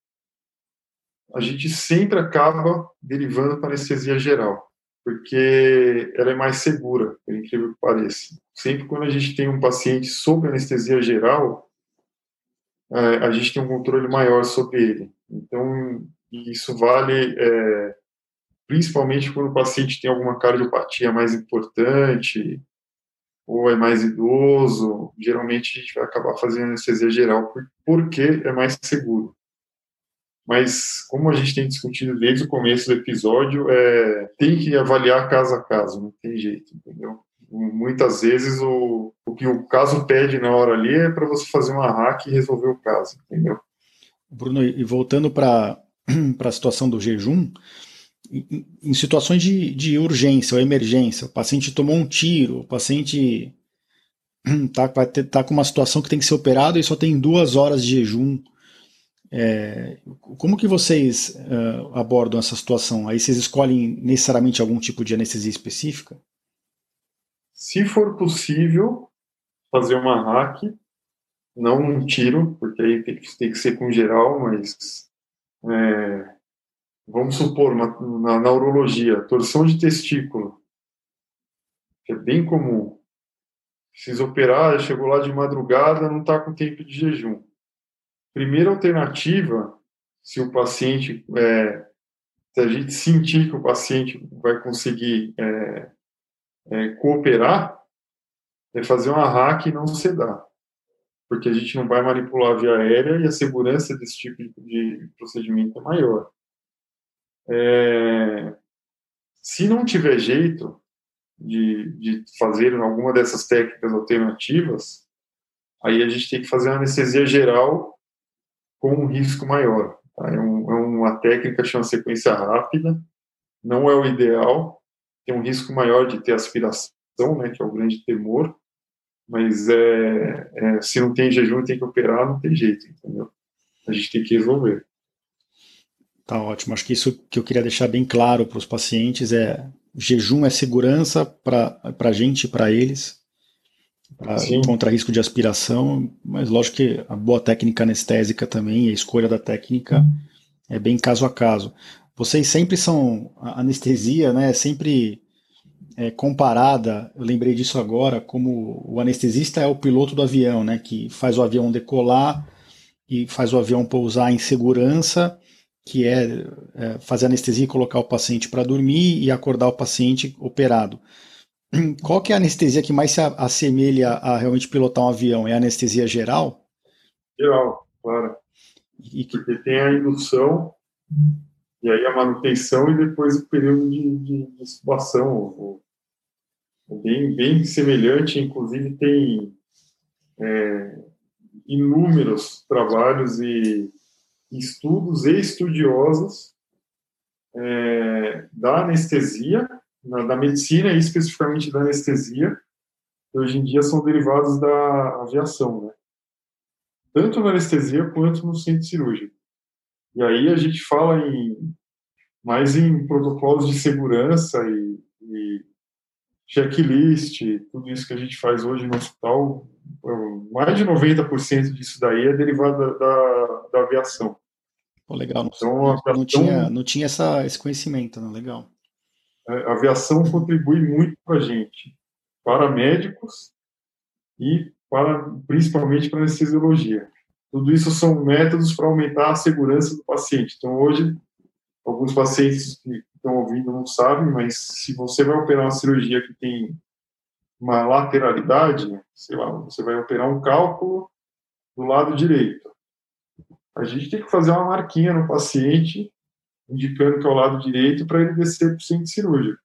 a gente sempre acaba derivando para anestesia geral, porque ela é mais segura, por incrível que pareça. Sempre quando a gente tem um paciente sob anestesia geral, é, a gente tem um controle maior sobre ele. Então, isso vale é, principalmente quando o paciente tem alguma cardiopatia mais importante, ou é mais idoso, geralmente a gente vai acabar fazendo anestesia geral porque é mais seguro. Mas, como a gente tem discutido desde o começo do episódio, é, tem que avaliar caso a caso, não tem jeito, entendeu? Muitas vezes o, o que o caso pede na hora ali é para você fazer uma hack e resolver o caso, entendeu?
Bruno, e voltando para [CLEARS THROAT] a situação do jejum, em, em situações de, de urgência ou emergência, o paciente tomou um tiro, o paciente [CLEARS THROAT] tá, ter, tá com uma situação que tem que ser operado e só tem duas horas de jejum. É, como que vocês uh, abordam essa situação? Aí vocês escolhem necessariamente algum tipo de anestesia específica?
Se for possível, fazer uma hack, não um tiro, porque aí tem que, tem que ser com geral, mas é, vamos supor, uma, na, na urologia, torção de testículo, que é bem comum. Precisa operar, chegou lá de madrugada, não está com tempo de jejum. Primeira alternativa, se o paciente, é, se a gente sentir que o paciente vai conseguir é, é, cooperar, é fazer uma hack e não sedar. Porque a gente não vai manipular via aérea e a segurança desse tipo de procedimento é maior. É, se não tiver jeito de, de fazer alguma dessas técnicas alternativas, aí a gente tem que fazer uma anestesia geral com um risco maior. Tá? É, um, é uma técnica que chama sequência rápida, não é o ideal, tem um risco maior de ter aspiração, né, que é o grande temor, mas é, é, se não tem jejum tem que operar, não tem jeito, entendeu? A gente tem que resolver.
Tá ótimo. Acho que isso que eu queria deixar bem claro para os pacientes é jejum é segurança para a gente e para eles, pra, contra risco de aspiração, mas lógico que a boa técnica anestésica também, a escolha da técnica é bem caso a caso. Vocês sempre são, a anestesia, né, sempre é, comparada, eu lembrei disso agora, como o anestesista é o piloto do avião, né, que faz o avião decolar e faz o avião pousar em segurança que é, é fazer anestesia e colocar o paciente para dormir e acordar o paciente operado. Qual que é a anestesia que mais se assemelha a realmente pilotar um avião? É a anestesia geral?
Geral, claro. E que... Porque tem a indução, e aí a manutenção e depois o período de, de, de incubação. Bem, bem semelhante, inclusive tem é, inúmeros trabalhos e estudos e estudiosos é, da anestesia, na, da medicina e especificamente da anestesia, que hoje em dia são derivados da aviação, né? Tanto na anestesia quanto no centro cirúrgico. E aí a gente fala em mais em protocolos de segurança e, e checklist, tudo isso que a gente faz hoje no hospital, mais de 90% disso daí é derivado da, da, da aviação.
Pô, legal. Então, não, não, tinha, não tinha essa, esse conhecimento, né? legal.
A aviação contribui muito para a gente, para médicos e para, principalmente para anestesiologia. Tudo isso são métodos para aumentar a segurança do paciente. Então, hoje, alguns pacientes que estão ouvindo não sabem, mas se você vai operar uma cirurgia que tem uma lateralidade, sei lá, você vai operar um cálculo do lado direito a gente tem que fazer uma marquinha no paciente, indicando que é o lado direito, para ele descer para o centro cirúrgico.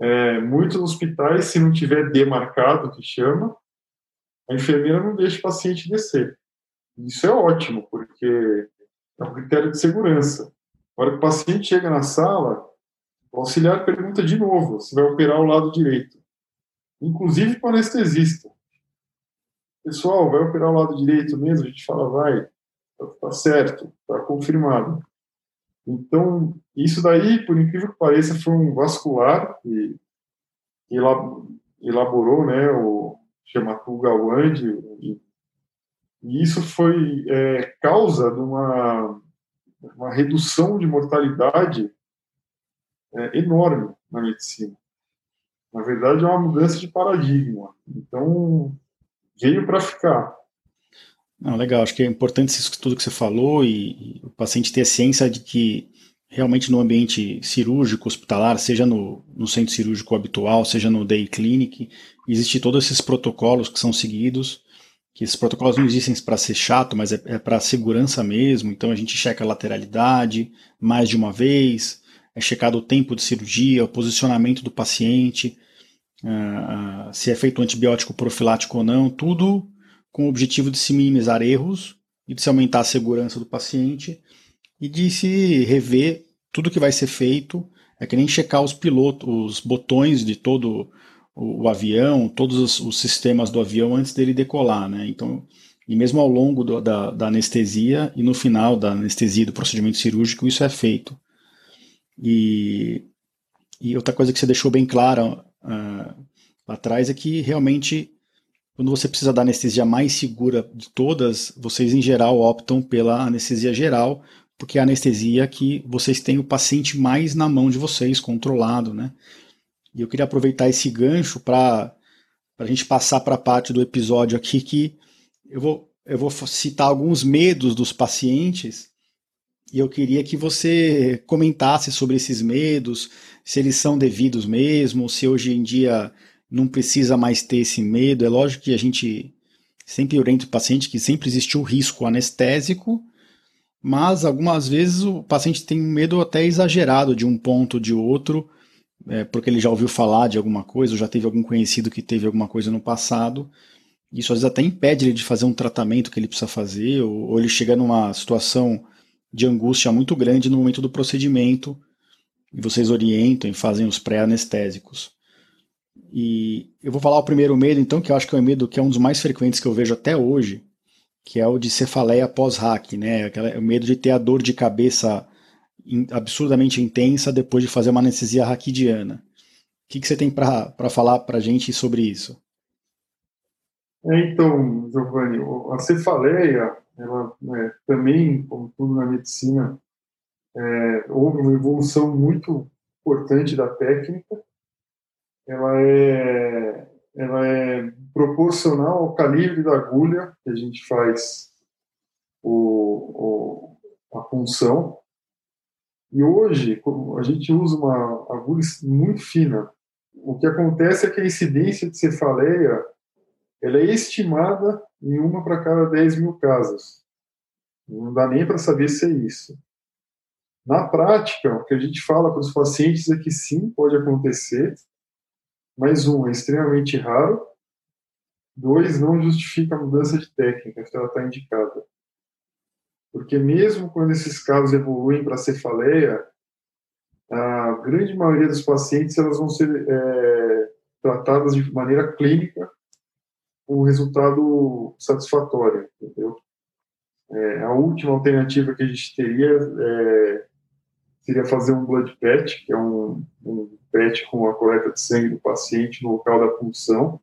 É, muitos hospitais, se não tiver demarcado, que chama, a enfermeira não deixa o paciente descer. Isso é ótimo, porque é um critério de segurança. Na hora que o paciente chega na sala, o auxiliar pergunta de novo se vai operar o lado direito. Inclusive para o anestesista. Pessoal, vai operar o lado direito mesmo? A gente fala, vai. Está certo, está confirmado. Então, isso daí, por incrível que pareça, foi um vascular que, elaborou né, o Shematu Gawande, e, e isso foi é, causa de uma, uma redução de mortalidade é, enorme na medicina. Na verdade, é uma mudança de paradigma. Então, veio para ficar.
Não, legal, acho que é importante isso tudo que você falou e, e, o paciente ter a ciência de que realmente no ambiente cirúrgico, hospitalar, seja no, no centro cirúrgico habitual, seja no day clinic, existem todos esses protocolos que são seguidos, que esses protocolos não existem para ser chato, mas é, é para segurança mesmo, então a gente checa a lateralidade mais de uma vez, é checado o tempo de cirurgia, o posicionamento do paciente, uh, se é feito antibiótico profilático ou não, tudo com o objetivo de se minimizar erros e de se aumentar a segurança do paciente e de se rever tudo que vai ser feito é que nem checar os pilotos, os botões de todo o, o avião, todos os, os, sistemas do avião antes dele decolar, né? Então, e mesmo ao longo do, da, da, anestesia e no final da anestesia do procedimento cirúrgico, isso é feito. E, e outra coisa que você deixou bem clara uh, atrás é que realmente quando você precisa da anestesia mais segura de todas, vocês em geral optam pela anestesia geral, porque é a anestesia que vocês têm o paciente mais na mão de vocês, controlado, né? E eu queria aproveitar esse gancho para a gente passar para a parte do episódio aqui que eu vou, eu vou citar alguns medos dos pacientes e eu queria que você comentasse sobre esses medos, se eles são devidos mesmo, se hoje em dia não precisa mais ter esse medo. É lógico que a gente sempre orienta o paciente que sempre existiu risco anestésico, mas algumas vezes o paciente tem um medo até exagerado de um ponto ou de outro, é, porque ele já ouviu falar de alguma coisa, ou já teve algum conhecido que teve alguma coisa no passado. Isso às vezes até impede ele de fazer um tratamento que ele precisa fazer, ou, ou ele chega numa situação de angústia muito grande no momento do procedimento, e vocês orientam e fazem os pré-anestésicos. E eu vou falar o primeiro medo, então, que eu acho que é o medo que é um dos mais frequentes que eu vejo até hoje, que é o de cefaleia pós-hack, né? O medo de ter a dor de cabeça absurdamente intensa depois de fazer uma anestesia raquidiana. O que, que você tem para falar para a gente sobre isso?
É, então, Giovanni, a cefaleia, ela é, também, como tudo na medicina, é, houve uma evolução muito importante da técnica. Ela é ela é proporcional ao calibre da agulha que a gente faz o, o, a punção. E hoje a gente usa uma agulha muito fina. O que acontece é que a incidência de cefaleia ela é estimada em uma para cada 10 mil casos. Não dá nem para saber se é isso. Na prática, o que a gente fala para os pacientes é que sim, pode acontecer, mas um, é extremamente raro. Dois, não justifica a mudança de técnica se ela está indicada. Porque mesmo quando esses casos evoluem para cefaleia, a grande maioria dos pacientes elas vão ser é, tratadas de maneira clínica com resultado satisfatório, entendeu? É, a última alternativa que a gente teria é, seria fazer um blood patch, que é um, um PET com a coleta de sangue do paciente no local da punção,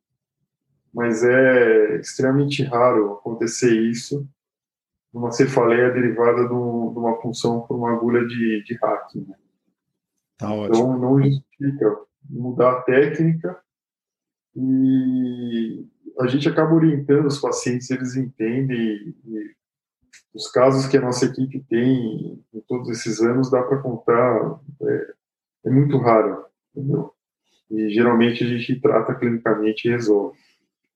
mas é extremamente raro acontecer isso numa cefaleia derivada de, uma punção por uma agulha de, de hacking. Né? Tá então, não justifica mudar a técnica e a gente acaba orientando os pacientes, eles entendem e, e os casos que a nossa equipe tem em todos esses anos dá para contar, é, é muito raro entendeu? E geralmente a gente trata clinicamente e resolve.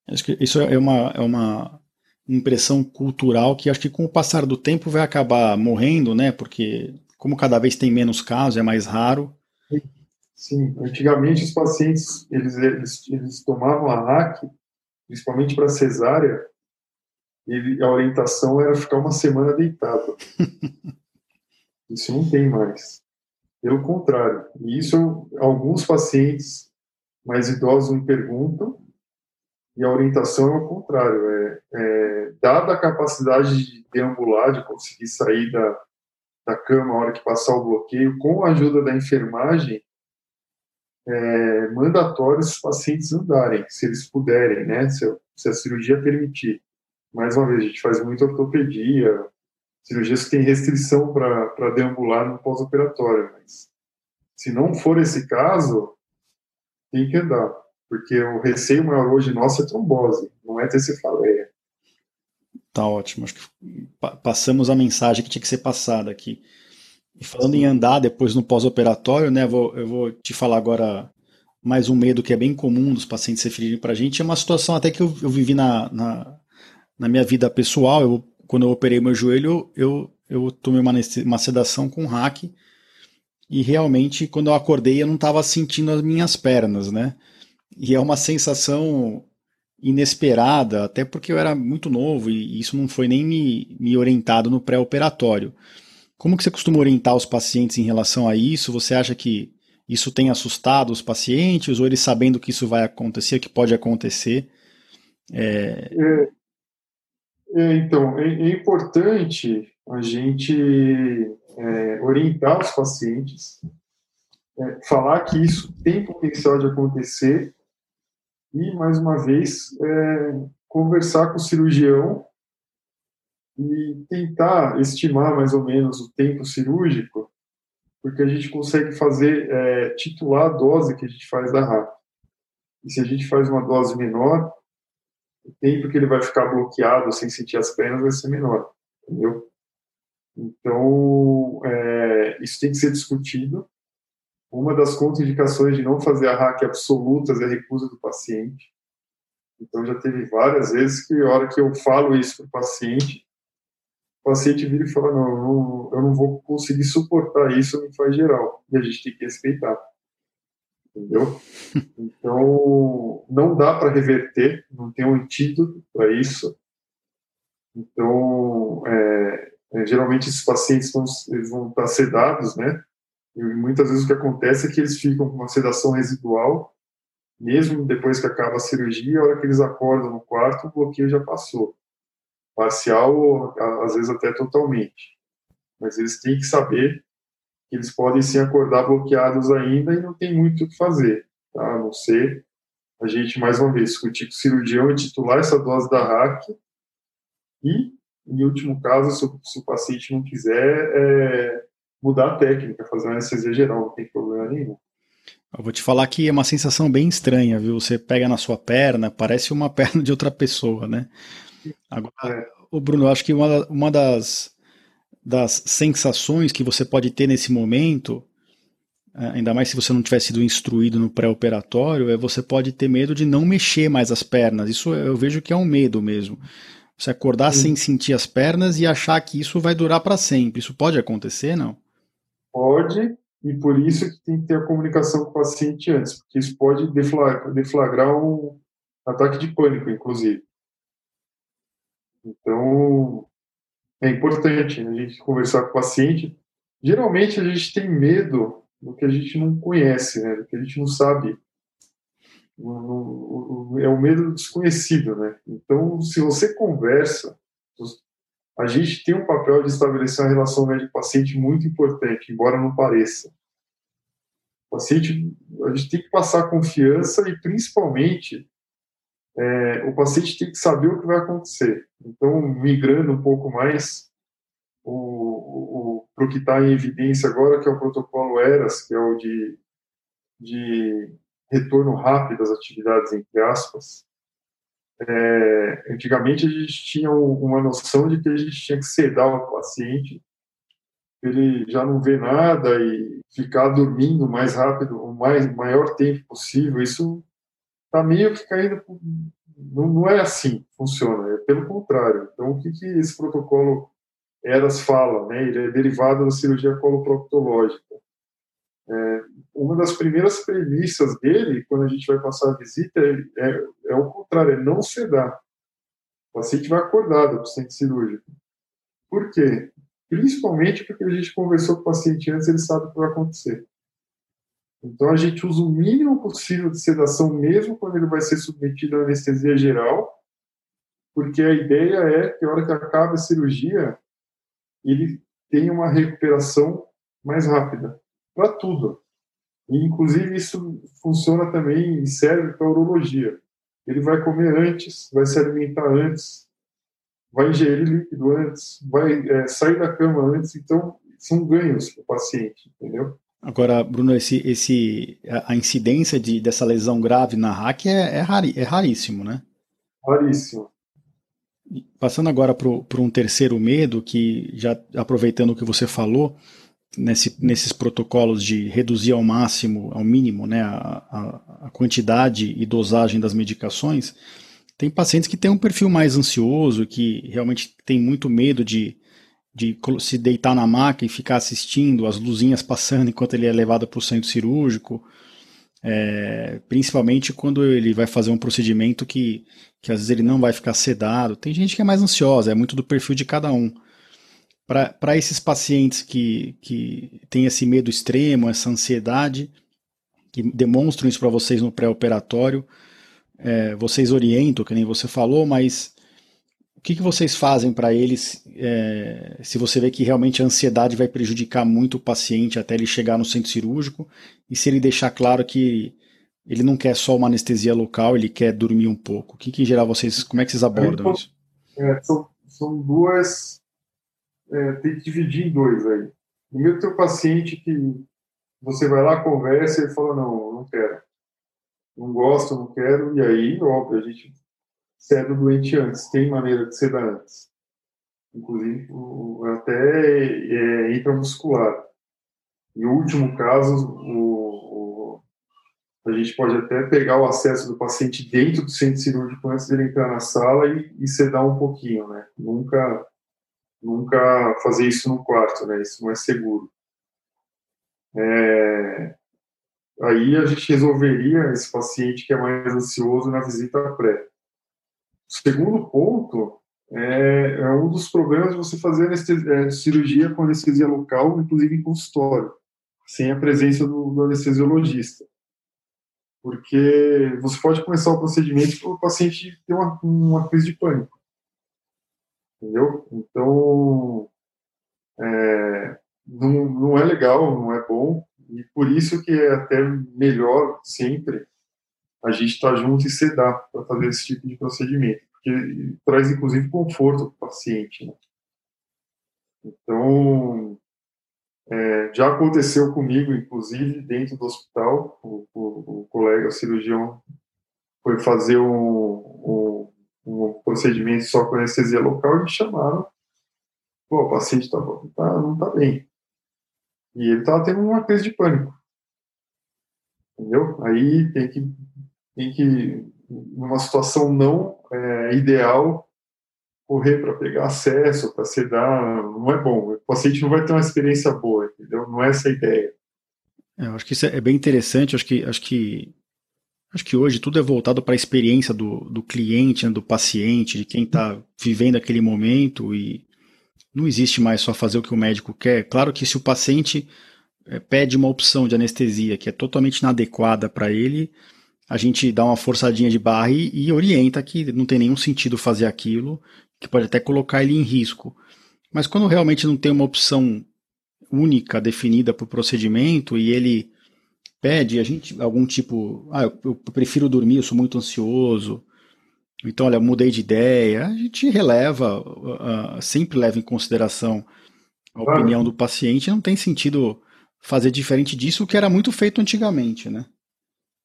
Acho que isso é uma, é uma impressão cultural que acho que com o passar do tempo vai acabar morrendo, né? Porque como cada vez tem menos casos, é mais raro.
Sim, antigamente os pacientes eles, eles, eles tomavam a RAC, principalmente para cesárea, e a orientação era ficar uma semana deitado. [LAUGHS] Isso não tem mais. Pelo contrário, e isso alguns pacientes mais idosos me perguntam, e a orientação é o contrário. É, é, dada a capacidade de deambular, de conseguir sair da, da cama a hora que passar o bloqueio, com a ajuda da enfermagem, é mandatório os pacientes andarem, se eles puderem, né? Se, se a cirurgia permitir. Mais uma vez, a gente faz muita ortopedia, cirurgias que têm restrição para deambular no pós-operatório, mas se não for esse caso, tem que andar, porque o receio maior hoje nosso é trombose, não é ter cefaleia.
Tá ótimo, acho que passamos a mensagem que tinha que ser passada aqui. E falando em andar depois no pós-operatório, né, vou, eu vou te falar agora mais um medo que é bem comum dos pacientes referirem para a gente. É uma situação até que eu, eu vivi na, na, na, minha vida pessoal. Eu quando eu operei meu joelho, eu, eu tomei uma, uma sedação com hack e realmente quando eu acordei eu não estava sentindo as minhas pernas, né? E é uma sensação inesperada, até porque eu era muito novo e isso não foi nem me, me orientado no pré-operatório. Como que você costuma orientar os pacientes em relação a isso? Você acha que isso tem assustado os pacientes ou eles sabendo que isso vai acontecer, que pode acontecer?
É... É, é, então, é, é, importante a gente é, orientar os pacientes, é, falar que isso tem potencial de acontecer e, mais uma vez, conversar com o cirurgião e tentar estimar mais ou menos o tempo cirúrgico, porque a gente consegue fazer, é, titular a dose que a gente faz da RAP. E se a gente faz uma dose menor, o tempo que ele vai ficar bloqueado sem sentir as pernas vai ser menor, entendeu? Então, é, isso tem que ser discutido. Uma das contraindicações de não fazer a hack absolutas é a recusa do paciente. Então, já teve várias vezes que, a hora que eu falo isso para o paciente, o paciente vira e fala: não, não, eu não vou conseguir suportar isso, me faz geral. E a gente tem que respeitar. Entendeu? Então, não dá para reverter, não tem um antídoto para isso. Então, é, é, geralmente esses pacientes vão, eles vão estar sedados, né? E muitas vezes o que acontece é que eles ficam com uma sedação residual, mesmo depois que acaba a cirurgia, a hora que eles acordam no quarto, o bloqueio já passou parcial, às vezes até totalmente. Mas eles têm que saber eles podem se acordar bloqueados ainda e não tem muito o que fazer, tá? a não ser a gente, mais uma vez, discutir com o cirurgião e titular essa dose da RAC e, em último caso, se o, se o paciente não quiser, é, mudar a técnica, fazer uma anestesia geral, não tem problema nenhum.
Eu vou te falar que é uma sensação bem estranha, viu? Você pega na sua perna, parece uma [LAUGHS] perna de outra pessoa, né? Agora, é. o Bruno, eu acho que uma, uma das, das sensações que você pode ter nesse momento, é, ainda mais se você não tiver sido instruído no pré-operatório, é você pode ter medo de não mexer mais as pernas. Isso eu vejo que é um medo mesmo. Você acordar Sim. sem sentir as pernas e achar que isso vai durar para sempre. Isso pode acontecer, não?
Pode, e por isso que tem que ter a comunicação com o paciente antes, porque isso pode deflagrar, deflagrar um ataque de pânico, inclusive. Então, é importante a gente conversar com o paciente. Geralmente, a gente tem medo do que a gente não conhece, né? do que a gente não sabe. É o medo do desconhecido, né? Então, se você conversa, a gente tem um papel de estabelecer uma relação médico-paciente muito importante, embora não pareça. O paciente, a gente tem que passar confiança e, principalmente, é, o paciente tem que saber o que vai acontecer. Então, migrando um pouco mais para o que está em evidência agora, que é o protocolo ERAS, que é o de, de retorno rápido às atividades, entre aspas. É, antigamente a gente tinha uma noção de que a gente tinha que sedar o paciente, ele já não vê nada e ficar dormindo mais rápido, o mais maior tempo possível. Isso está meio que caindo. Não, não é assim que funciona, é pelo contrário. Então, o que, que esse protocolo ERAS fala? Né? Ele é derivado da cirurgia coloproctológica. É, uma das primeiras premissas dele, quando a gente vai passar a visita, é, é, o contrário, é não sedar. O paciente vai acordado, o paciente cirúrgico. Por quê? Principalmente porque a gente conversou com o paciente antes, ele sabe o que vai acontecer. Então a gente usa o mínimo possível de sedação, mesmo quando ele vai ser submetido à anestesia geral, porque a ideia é que a hora que acaba a cirurgia, ele tenha uma recuperação mais rápida, para tudo. E, inclusive, isso funciona também e serve para urologia. Ele vai comer antes, vai se alimentar antes, vai ingerir líquido antes, vai é, sair da cama antes. Então, são ganhos para o paciente, entendeu?
Agora, Bruno, esse, esse, a incidência de, dessa lesão grave na hack é, é, rari, é raríssimo, né?
Raríssimo.
Passando agora para um terceiro medo, que já aproveitando o que você falou, nesse, nesses protocolos de reduzir ao máximo, ao mínimo, né, a, a, a quantidade e dosagem das medicações, tem pacientes que têm um perfil mais ansioso, que realmente tem muito medo de de se deitar na maca e ficar assistindo as luzinhas passando enquanto ele é levado para o centro cirúrgico, é, principalmente quando ele vai fazer um procedimento que, que às vezes ele não vai ficar sedado. Tem gente que é mais ansiosa, é muito do perfil de cada um. para esses pacientes que, que têm esse medo extremo, essa ansiedade, que demonstram isso para vocês no pré-operatório, é, vocês orientam, que nem você falou, mas o que, que vocês fazem para eles é, se você vê que realmente a ansiedade vai prejudicar muito o paciente até ele chegar no centro cirúrgico e se ele deixar claro que ele não quer só uma anestesia local, ele quer dormir um pouco? O que, que em geral vocês, como é que vocês abordam isso?
É, são, são duas, é, tem que dividir em dois aí. Primeiro tem o paciente que você vai lá, conversa e fala, não, não quero. Não gosto, não quero, e aí, óbvio, a gente cede o doente antes. Tem maneira de ceder antes. Inclusive, até é, intramuscular. Em último caso, o, o, a gente pode até pegar o acesso do paciente dentro do centro cirúrgico antes dele entrar na sala e, e sedar um pouquinho, né? Nunca, nunca fazer isso no quarto, né? Isso não é seguro. É, aí a gente resolveria esse paciente que é mais ansioso na visita pré. O segundo ponto é, é um dos problemas de você fazer é, cirurgia com anestesia local, inclusive em consultório, sem a presença do, do anestesiologista. Porque você pode começar o procedimento para o paciente ter uma, uma crise de pânico. Entendeu? Então, é, não, não é legal, não é bom, e por isso que é até melhor sempre a gente estar tá junto e sedar para fazer esse tipo de procedimento, porque traz inclusive conforto para o paciente. Né? Então, é, já aconteceu comigo, inclusive, dentro do hospital, o, o, o colega cirurgião foi fazer um, um, um, procedimento só com anestesia local e me chamaram. Pô, o paciente tá, tá, não está bem. E ele estava tendo uma crise de pânico. Entendeu? Aí tem que, tem que numa situação não é, ideal, correr para pegar acesso, para sedar, não é bom. O paciente não vai ter uma experiência boa, entendeu? Não é essa a ideia.
É, eu acho que isso é bem interessante. Acho que, acho que, acho que hoje tudo é voltado para a experiência do, do cliente, né, do paciente, de quem está vivendo aquele momento e não existe mais só fazer o que o médico quer. Claro que se o paciente é, pede uma opção de anestesia que é totalmente inadequada para ele, a gente dá uma forçadinha de barra e, e, orienta que não tem nenhum sentido fazer aquilo, que pode até colocar ele em risco. Mas quando realmente não tem uma opção única definida para o procedimento e ele pede a gente algum tipo, ah, eu, eu prefiro dormir, eu sou muito ansioso, então, olha, mudei de ideia. A gente releva, uh, sempre leva em consideração a opinião do paciente. Não tem sentido fazer diferente disso, o que era muito feito antigamente, né?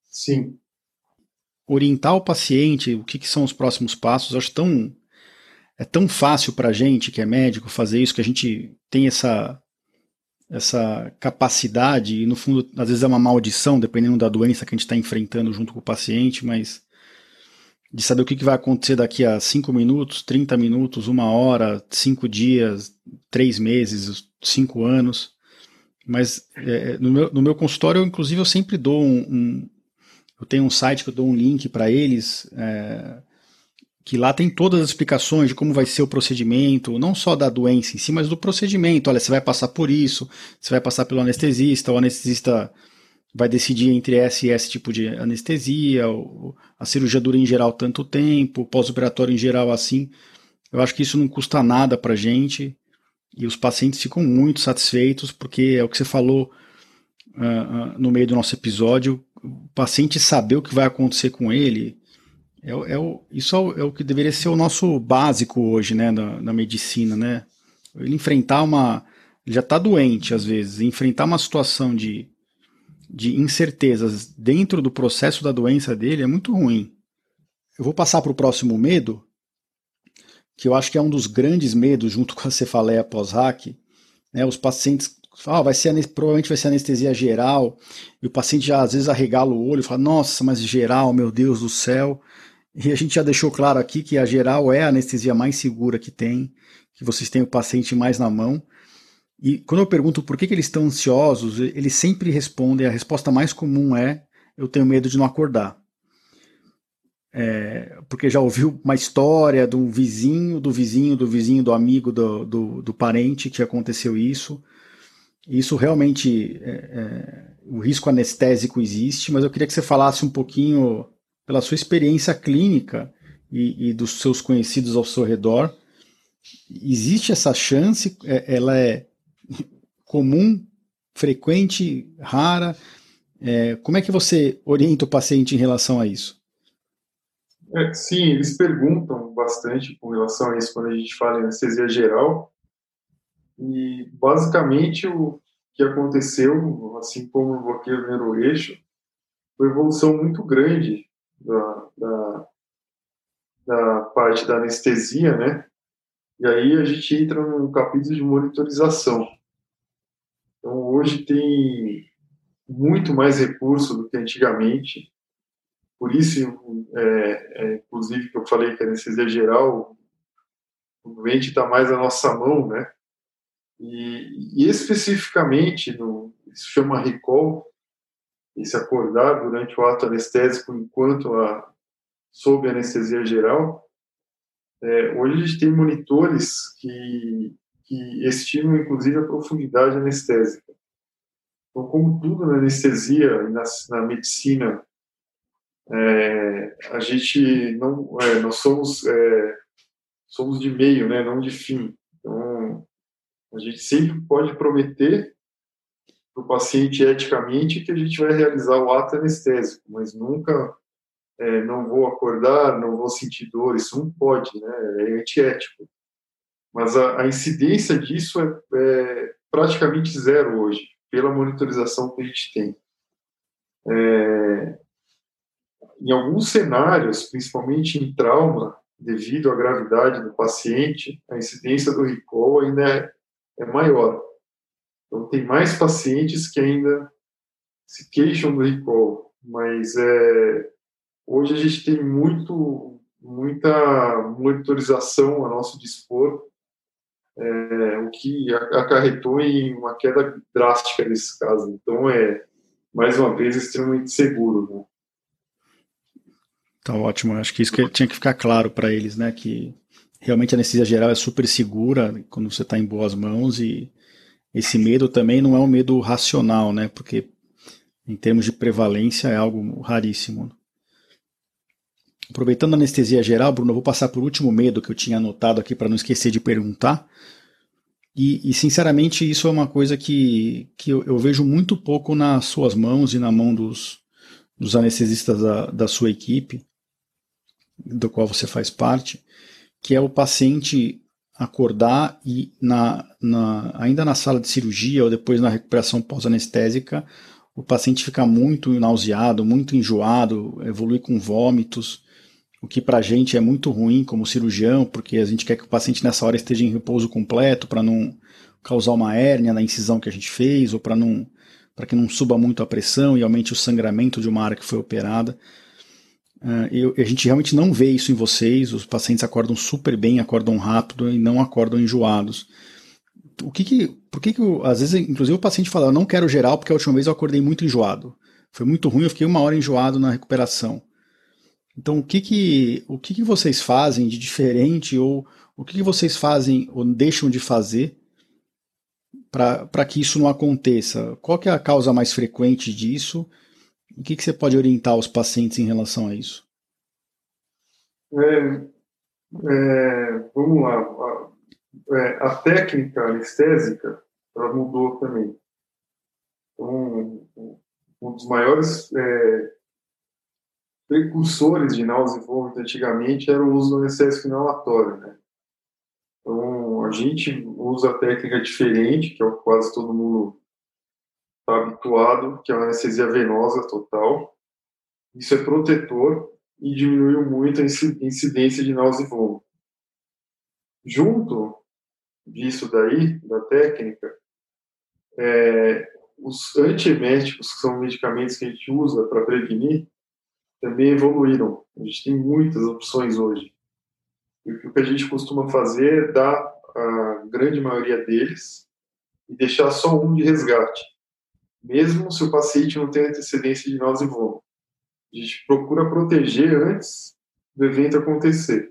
Sim.
Orientar o paciente, o que, que são os próximos passos, acho tão é tão fácil para a gente que é médico fazer isso que a gente tem essa essa capacidade e no fundo às vezes é uma maldição dependendo da doença que a gente está enfrentando junto com o paciente, mas de saber o que, vai acontecer daqui a 5 minutos, 30 minutos, uma hora, cinco dias, três meses, cinco anos. Mas é, no, meu, no meu consultório, inclusive, eu sempre dou um, um, Eu tenho um site que eu dou um link para eles, é, que lá tem todas as explicações de como vai ser o procedimento, não só da doença em si, mas do procedimento. Olha, você vai passar por isso, você vai passar pelo anestesista, o anestesista vai decidir entre esse e esse tipo de anestesia, a cirurgia dura em geral tanto tempo, pós-operatório em geral assim. Eu acho que isso não custa nada para gente e os pacientes ficam muito satisfeitos porque é o que você falou uh, uh, no meio do nosso episódio, o paciente saber o que vai acontecer com ele, é, é o, isso é o, é o, que deveria ser o nosso básico hoje, né, na, na medicina, né? Ele enfrentar uma, ele já está doente às vezes, enfrentar uma situação de de incertezas dentro do processo da doença dele é muito ruim. Eu vou passar para o próximo medo, que eu acho que é um dos grandes medos, junto [LAUGHS] com a cefaleia pós-hack. Né, os pacientes ah, vai ser, provavelmente vai ser anestesia geral, e o paciente já às vezes arregala o olho e fala, nossa, mas geral, meu Deus do céu. E a gente já deixou claro aqui que a geral é a anestesia mais segura que tem, que vocês têm o paciente mais na mão. E quando eu pergunto por que, que eles estão ansiosos, eles sempre respondem, a resposta mais comum é: eu tenho medo de não acordar. é, porque já ouviu uma história um vizinho, do vizinho, do vizinho, do amigo, do, do, do parente que aconteceu isso. Isso realmente, é, é, o risco anestésico existe, mas eu queria que você falasse um pouquinho, pela sua experiência clínica e, e dos seus conhecidos ao seu redor, existe essa chance? É, ela é comum, frequente, rara? É, como é que você orienta o paciente em relação a isso?
É, sim, eles perguntam bastante com relação a isso quando a gente fala em anestesia geral. E, basicamente, o que aconteceu, assim como o bloqueio do neuroeixo, foi uma evolução muito grande da, da, da parte da anestesia, né? E aí a gente entra no capítulo de monitorização. Então, hoje tem muito mais recurso do que antigamente. Por isso, é, é, inclusive, que eu falei que a anestesia geral, o doente está mais na nossa mão, né? E, e especificamente, no, isso chama recall, esse acordar durante o ato anestésico enquanto a, sob anestesia geral, é, hoje a gente tem monitores que, que estimam, inclusive, a profundidade anestésica. Então, como tudo na anestesia e na, na medicina, é, a gente não, é, nós somos, é, somos de meio, né, não de fim. A gente sempre pode prometer para o paciente eticamente que a gente vai realizar o ato anestésico, mas nunca é, não vou acordar, não vou sentir dor, isso não pode, né? É antiético. Mas a, a incidência disso é, é, praticamente zero hoje, pela monitorização que a gente tem. É, em alguns cenários, principalmente em trauma, devido à gravidade do paciente, a incidência do recall ainda é, maior. Então, tem mais pacientes que ainda se queixam do recall, mas é, Hoje a gente tem muito, muita monitorização a nosso dispor, é, o que acarretou em uma queda drástica nesse caso. Então, é, mais uma vez, extremamente seguro. Né?
Tá ótimo. Acho que isso que tinha que ficar claro para eles, né? Que realmente a anestesia geral é super segura quando você está em boas mãos e esse medo também não é um medo racional, né? Porque em termos de prevalência é algo raríssimo. Aproveitando a anestesia geral, Bruno, eu vou passar por último medo que eu tinha anotado aqui para não esquecer de perguntar. E, e, sinceramente, isso é uma coisa que, que eu, eu, vejo muito pouco nas suas mãos e na mão dos, dos anestesistas da, da sua equipe, do qual você faz parte, que é o paciente acordar e na, na, ainda na sala de cirurgia ou depois na recuperação pós-anestésica, o paciente fica muito nauseado, muito enjoado, evolui com vômitos, o que para a gente é muito ruim como cirurgião, porque a gente quer que o paciente nessa hora esteja em repouso completo para não causar uma hérnia na incisão que a gente fez ou para não para que não suba muito a pressão e aumente o sangramento de uma área que foi operada. Uh, eu, a gente realmente não vê isso em vocês. Os pacientes acordam super bem, acordam rápido e não acordam enjoados. O que que, por que que, às vezes, inclusive o paciente fala, eu não quero geral porque a última vez eu acordei muito enjoado. Foi muito ruim, eu fiquei uma hora enjoado na recuperação. Então, o que que, o que que vocês fazem de diferente ou o que que vocês fazem ou deixam de fazer para que isso não aconteça? Qual que é a causa mais frequente disso? O que, que você pode orientar os pacientes em relação a isso?
É, é, vamos lá. A, é, a técnica anestésica ela mudou também. Então, um dos maiores é, precursores de náusea e vômito antigamente era o uso do anestésico inalatório, né? Então, a gente usa a técnica diferente, que é o que quase todo mundo está habituado, que é a anestesia venosa total. Isso é protetor e diminuiu muito a incidência de náusea e vômito. Junto disso daí, da técnica, é, os antieméticos, que são medicamentos que a gente usa para prevenir, também evoluíram. A gente tem muitas opções hoje. E o que a gente costuma fazer é dar a grande maioria deles e deixar só um de resgate, mesmo se o paciente não tem antecedência de náusea e vômito. A gente procura proteger antes do evento acontecer.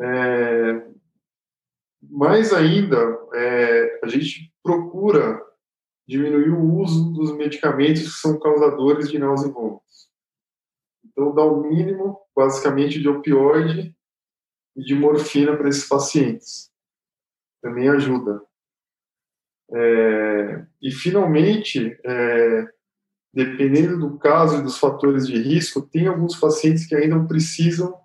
É, mais ainda, é, a gente procura diminuir o uso dos medicamentos que são causadores de náusea e vômitos. Então, dá o mínimo, basicamente, de opioide e de morfina para esses pacientes. Também ajuda. É, e, finalmente, é, dependendo do caso e dos fatores de risco, tem alguns pacientes que ainda precisam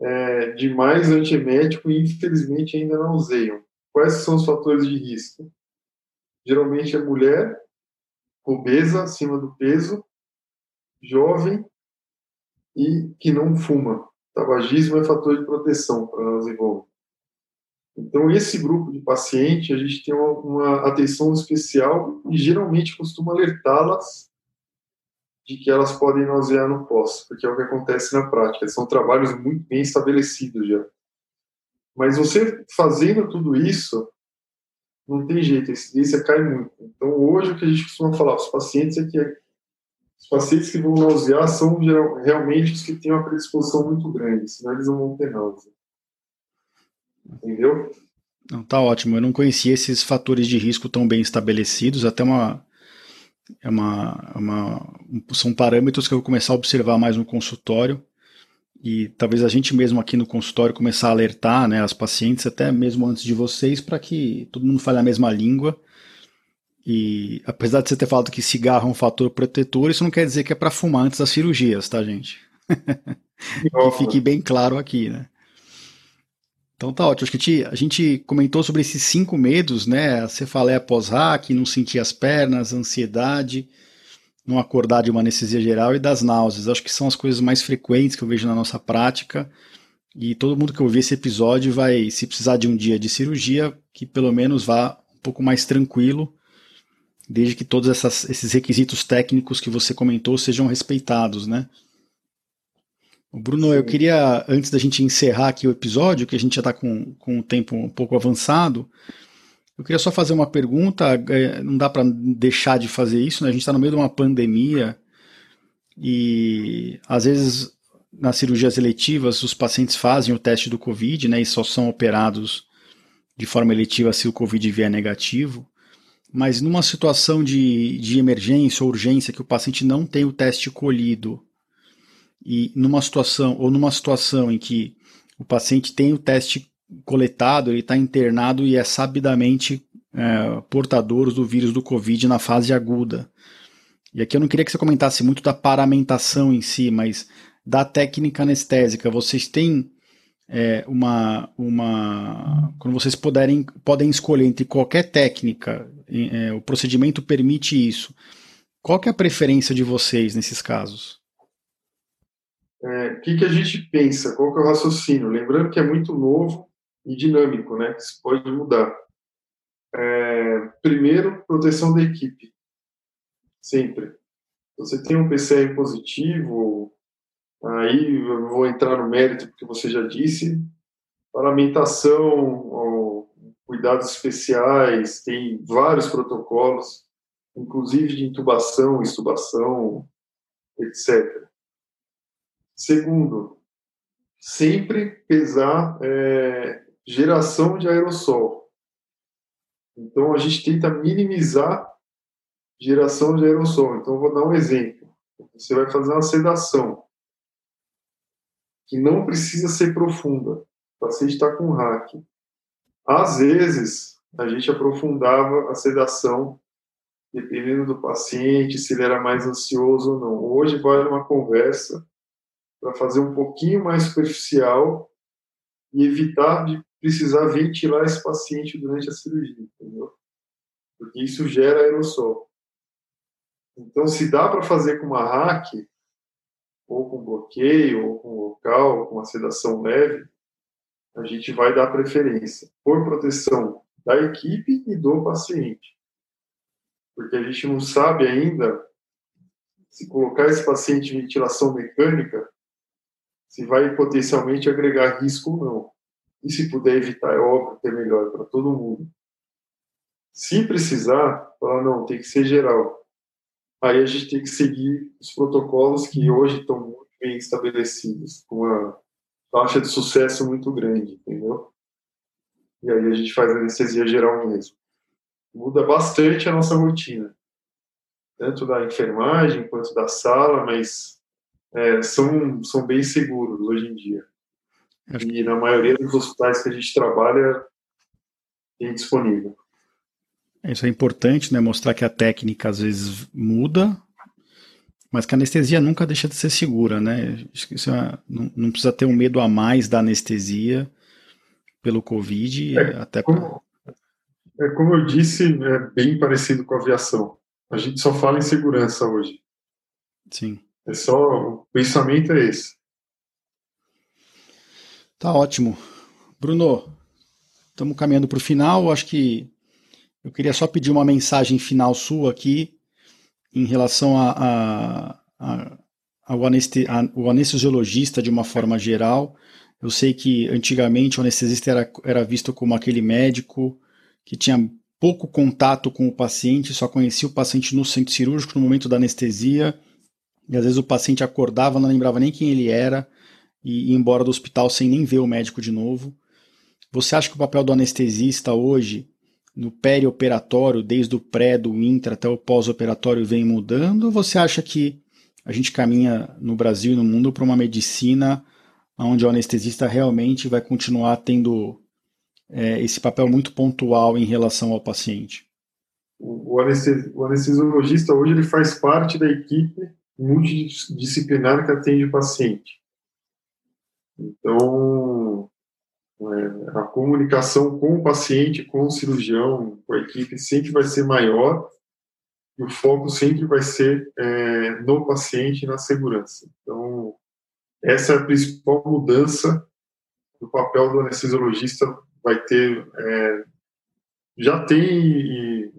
é, de mais antiemético e, infelizmente, ainda não useiam. Quais são os fatores de risco? Geralmente é mulher, obesa, acima do peso, jovem e que não fuma. Tabagismo é fator de proteção para nós envolver. Então, esse grupo de paciente, a gente tem uma, uma atenção especial e geralmente costuma alertá-las de que elas podem nausear no pós, porque é o que acontece na prática. São trabalhos muito bem estabelecidos já. Mas você fazendo tudo isso, não tem jeito, a incidência cai muito. Então, hoje, o que a gente costuma falar para os pacientes é que os pacientes que vão nausear são realmente os que têm uma predisposição muito grande, senão eles não vão ter náusea. Entendeu?
Não, tá ótimo. Eu não conhecia esses fatores de risco tão bem estabelecidos, até uma é uma, é uma, são parâmetros que eu vou começar a observar mais no consultório e talvez a gente mesmo aqui no consultório começar a alertar né, as pacientes, até mesmo antes de vocês, para que todo mundo fale a mesma língua. E apesar de você ter falado que cigarro é um fator protetor, isso não quer dizer que é para fumar antes das cirurgias, tá, gente? [LAUGHS] que fique bem claro aqui, né? Então tá ótimo. Acho que a gente, a gente comentou sobre esses cinco medos, né? A cefaleia pós-hack, não sentir as pernas, ansiedade, não acordar de uma anestesia geral e das náuseas. Acho que são as coisas mais frequentes que eu vejo na nossa prática. E todo mundo que ouvir esse episódio vai, se precisar de um dia de cirurgia, que pelo menos vá um pouco mais tranquilo, desde que todos essas, esses requisitos técnicos que você comentou sejam respeitados, né? Bruno, eu queria, antes da gente encerrar aqui o episódio, que a gente já está com, com o tempo um pouco avançado, eu queria só fazer uma pergunta. É, não dá para deixar de fazer isso, né? A gente está no meio de uma pandemia e às vezes nas cirurgias eletivas os pacientes fazem o teste do Covid, né? E só são operados de forma eletiva se o Covid vier negativo. Mas numa situação de, de emergência ou urgência que o paciente não tem o teste colhido e numa situação ou numa situação em que o paciente tem o teste coletado, ele está internado e é sabidamente é, portador do vírus do Covid na fase aguda. E aqui eu não queria que você comentasse muito da paramentação em si, mas da técnica anestésica. Vocês têm é, uma, uma. Quando vocês puderem, podem escolher entre qualquer técnica, é, o procedimento permite isso. Qual é a preferência de vocês nesses casos?
O é, que, que a gente pensa, qual que é o raciocínio? Lembrando que é muito novo e dinâmico, né? Que isso pode mudar. É, primeiro, proteção da equipe. Sempre. Você tem um PCR positivo, aí eu vou entrar no mérito, porque você já disse, paramentação, cuidados especiais, tem vários protocolos, inclusive de intubação, extubação, etc. Segundo, sempre pesar é, geração de aerossol. Então, a gente tenta minimizar geração de aerossol. Então, vou dar um exemplo. Você vai fazer uma sedação que não precisa ser profunda. O paciente está com hack. Às vezes, a gente aprofundava a sedação dependendo do paciente, se ele era mais ansioso ou não. Hoje vale uma conversa para fazer um pouquinho mais superficial e evitar de precisar ventilar esse paciente durante a cirurgia, entendeu? Porque isso gera aerossol. Então, se dá para fazer com uma hack, ou com bloqueio, ou com local, ou com uma sedação leve, a gente vai dar preferência por proteção da equipe e do paciente. Porque a gente não sabe ainda se colocar esse paciente em ventilação mecânica, se vai potencialmente agregar risco ou não. E se puder evitar, é óbvio que é melhor para todo mundo. Se precisar, falar, não, tem que ser geral. Aí a gente tem que seguir os protocolos que hoje estão muito bem estabelecidos, com uma taxa de sucesso muito grande, entendeu? E aí a gente faz anestesia geral mesmo. Muda bastante a nossa rotina, tanto da enfermagem quanto da sala, mas é, são, são bem seguros hoje em dia. E na maioria dos hospitais que a gente trabalha, tem disponível.
Isso é importante, né? Mostrar que a técnica às vezes muda, mas que a anestesia nunca deixa de ser segura, né? Isso é, não, não, precisa ter um medo a mais da anestesia pelo Covid.
É, até como, é, como eu disse, é bem parecido com a aviação. A gente só fala em segurança hoje.
Sim.
É só, o pensamento é esse.
Tá ótimo. Bruno, estamos caminhando para o final. Acho que eu queria só pedir uma mensagem final sua aqui em relação a, a, a, ao aneste, o anestesiologista de uma forma geral. Eu sei que antigamente o anestesista era, era visto como aquele médico que tinha pouco contato com o paciente, só conhecia o paciente no centro cirúrgico no momento da anestesia, e às vezes o paciente acordava, não lembrava nem quem ele era, e ir embora do hospital sem nem ver o médico de novo. Você acha que o papel do anestesista hoje, no perioperatório, desde o pré, do intra até o pós-operatório, vem mudando? Ou você acha que a gente caminha no Brasil e no mundo para uma medicina onde o anestesista realmente vai continuar tendo é, esse papel muito pontual em relação ao paciente?
O, anestesiologista hoje ele faz parte da equipe multidisciplinar que atende o paciente. Então, é, a comunicação com o paciente, com o cirurgião, com a equipe, sempre vai ser maior e o foco sempre vai ser é, no paciente e na segurança. Então, essa é a principal mudança do papel do anestesiologista. Vai ter, é, já tem e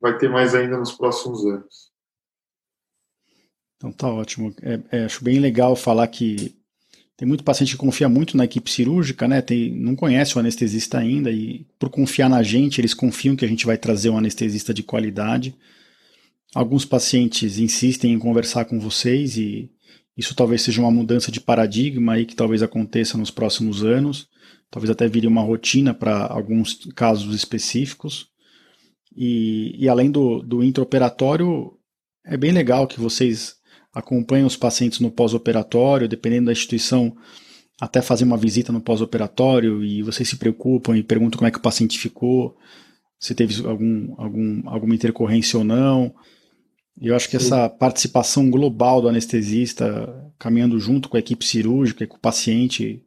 vai ter mais ainda nos próximos anos.
Então tá ótimo. É, é, acho bem legal falar que tem muito paciente que confia muito na equipe cirúrgica, né? Tem, não conhece o anestesista ainda e por confiar na gente, eles confiam que a gente vai trazer um anestesista de qualidade. Alguns pacientes insistem em conversar com vocês e isso talvez seja uma mudança de paradigma aí que talvez aconteça nos próximos anos. Talvez até vire uma rotina para alguns casos específicos. E, e além do, do intraoperatório, é bem legal que vocês acompanham os pacientes no pós-operatório, dependendo da instituição, até fazer uma visita no pós-operatório e vocês se preocupam e perguntam como é que o paciente ficou, se teve algum, algum, alguma intercorrência ou não. E eu acho que essa participação global do anestesista, caminhando junto com a equipe cirúrgica e com o paciente,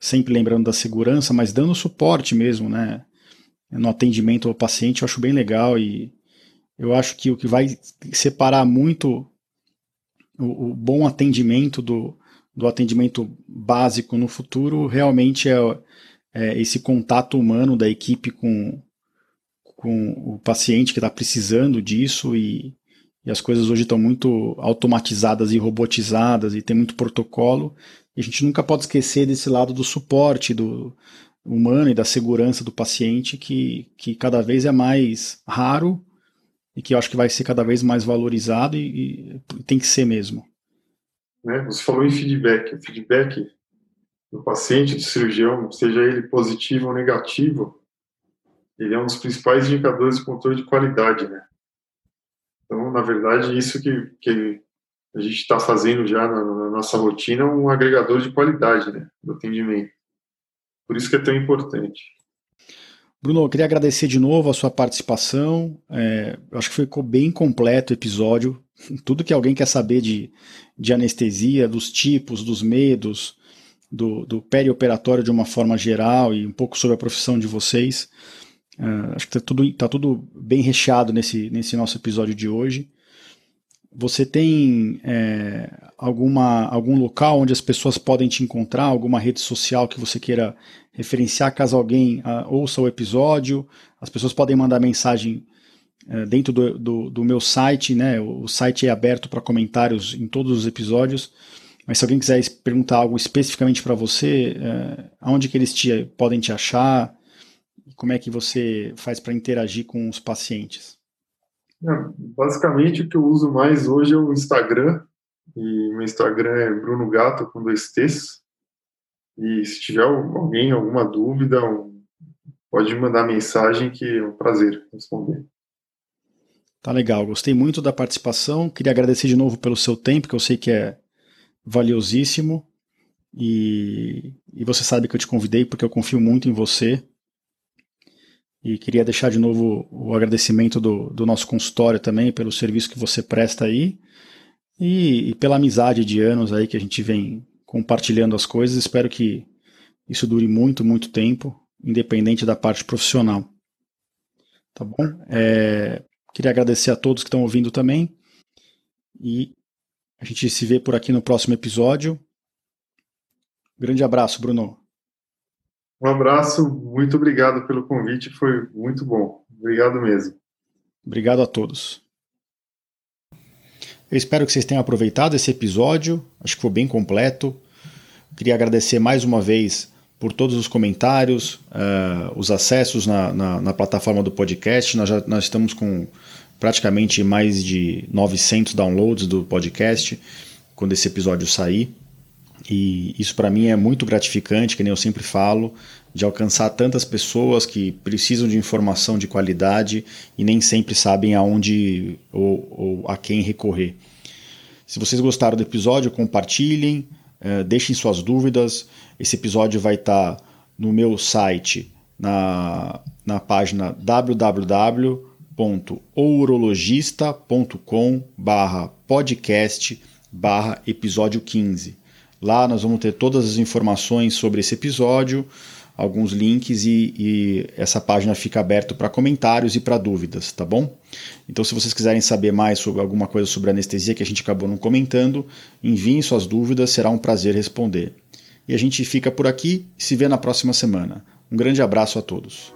sempre lembrando da segurança, mas dando suporte mesmo, né? No atendimento ao paciente, eu acho bem legal e eu acho que o que vai separar muito o, o bom atendimento do, do atendimento básico no futuro realmente é, é esse contato humano da equipe com, com o paciente que está precisando disso e, e as coisas hoje estão muito automatizadas e robotizadas e tem muito protocolo. E a gente nunca pode esquecer desse lado do suporte do humano e da segurança do paciente que, que cada vez é mais raro e que eu acho que vai ser cada vez mais valorizado e, e tem que ser mesmo.
Né? Você falou em feedback. O feedback do paciente, do cirurgião, seja ele positivo ou negativo, ele é um dos principais indicadores de controle de qualidade, né? Então, na verdade, isso que, que a gente está fazendo já na, na, nossa rotina é um agregador de qualidade, né, do atendimento. Por isso que é tão importante.
Bruno, eu queria agradecer de novo a sua participação. É, acho que ficou bem completo o episódio. [LAUGHS] Tudo que alguém quer saber de, de anestesia, dos tipos, dos medos, do, do perioperatório de uma forma geral e um pouco sobre a profissão de vocês. Uh, acho que está tudo, tá tudo bem recheado nesse, nesse nosso episódio de hoje. Você tem é, alguma, algum local onde as pessoas podem te encontrar, alguma rede social que você queira referenciar caso alguém uh, ouça o episódio? As pessoas podem mandar mensagem uh, dentro do, do, do, meu site, né? O site é aberto para comentários em todos os episódios. Mas se alguém quiser perguntar algo especificamente para você, uh, aonde que eles te, podem te achar? Como é que você faz para interagir com os pacientes?
É, basicamente, o que eu uso mais hoje é o Instagram, E meu Instagram é Bruno Gato com dois T's. E se tiver alguém alguma dúvida, pode mandar mensagem que é um prazer responder.
Tá legal, gostei muito da participação. Queria agradecer de novo pelo seu tempo, que eu sei que é valiosíssimo. E, e você sabe que eu te convidei porque eu confio muito em você. E queria deixar de novo o agradecimento do, do nosso consultório também pelo serviço que você presta aí e, e pela amizade de anos aí que a gente vem compartilhando as coisas. Espero que isso dure muito, muito tempo, independente da parte profissional. Tá bom? É, queria agradecer a todos que estão ouvindo também. E a gente se vê por aqui no próximo episódio. Grande abraço, Bruno.
Um abraço, muito obrigado pelo convite, foi muito bom. Obrigado mesmo.
Obrigado a todos. Eu espero que vocês tenham aproveitado esse episódio, acho que foi bem completo. Queria agradecer mais uma vez por todos os comentários, uh, os acessos na, na, na, plataforma do podcast. Nós, já, nós estamos com praticamente mais de 900 downloads do podcast quando esse episódio sair. E isso para mim é muito gratificante, que nem eu sempre falo, de alcançar tantas pessoas que precisam de informação de qualidade e nem sempre sabem aonde ou, ou a quem recorrer. Se vocês gostaram do episódio, compartilhem, uh, deixem suas dúvidas. Esse episódio vai estar tá no meu site, na, na página www.ourologista.com barra podcast barra episódio 15. Lá nós vamos ter todas as informações sobre esse episódio, alguns links e, e essa página fica aberta para comentários e para dúvidas, tá bom? Então, se vocês quiserem saber mais sobre alguma coisa sobre anestesia que a gente acabou não comentando, enviem suas dúvidas, será um prazer responder. E a gente fica por aqui e se vê na próxima semana. Um grande abraço a todos.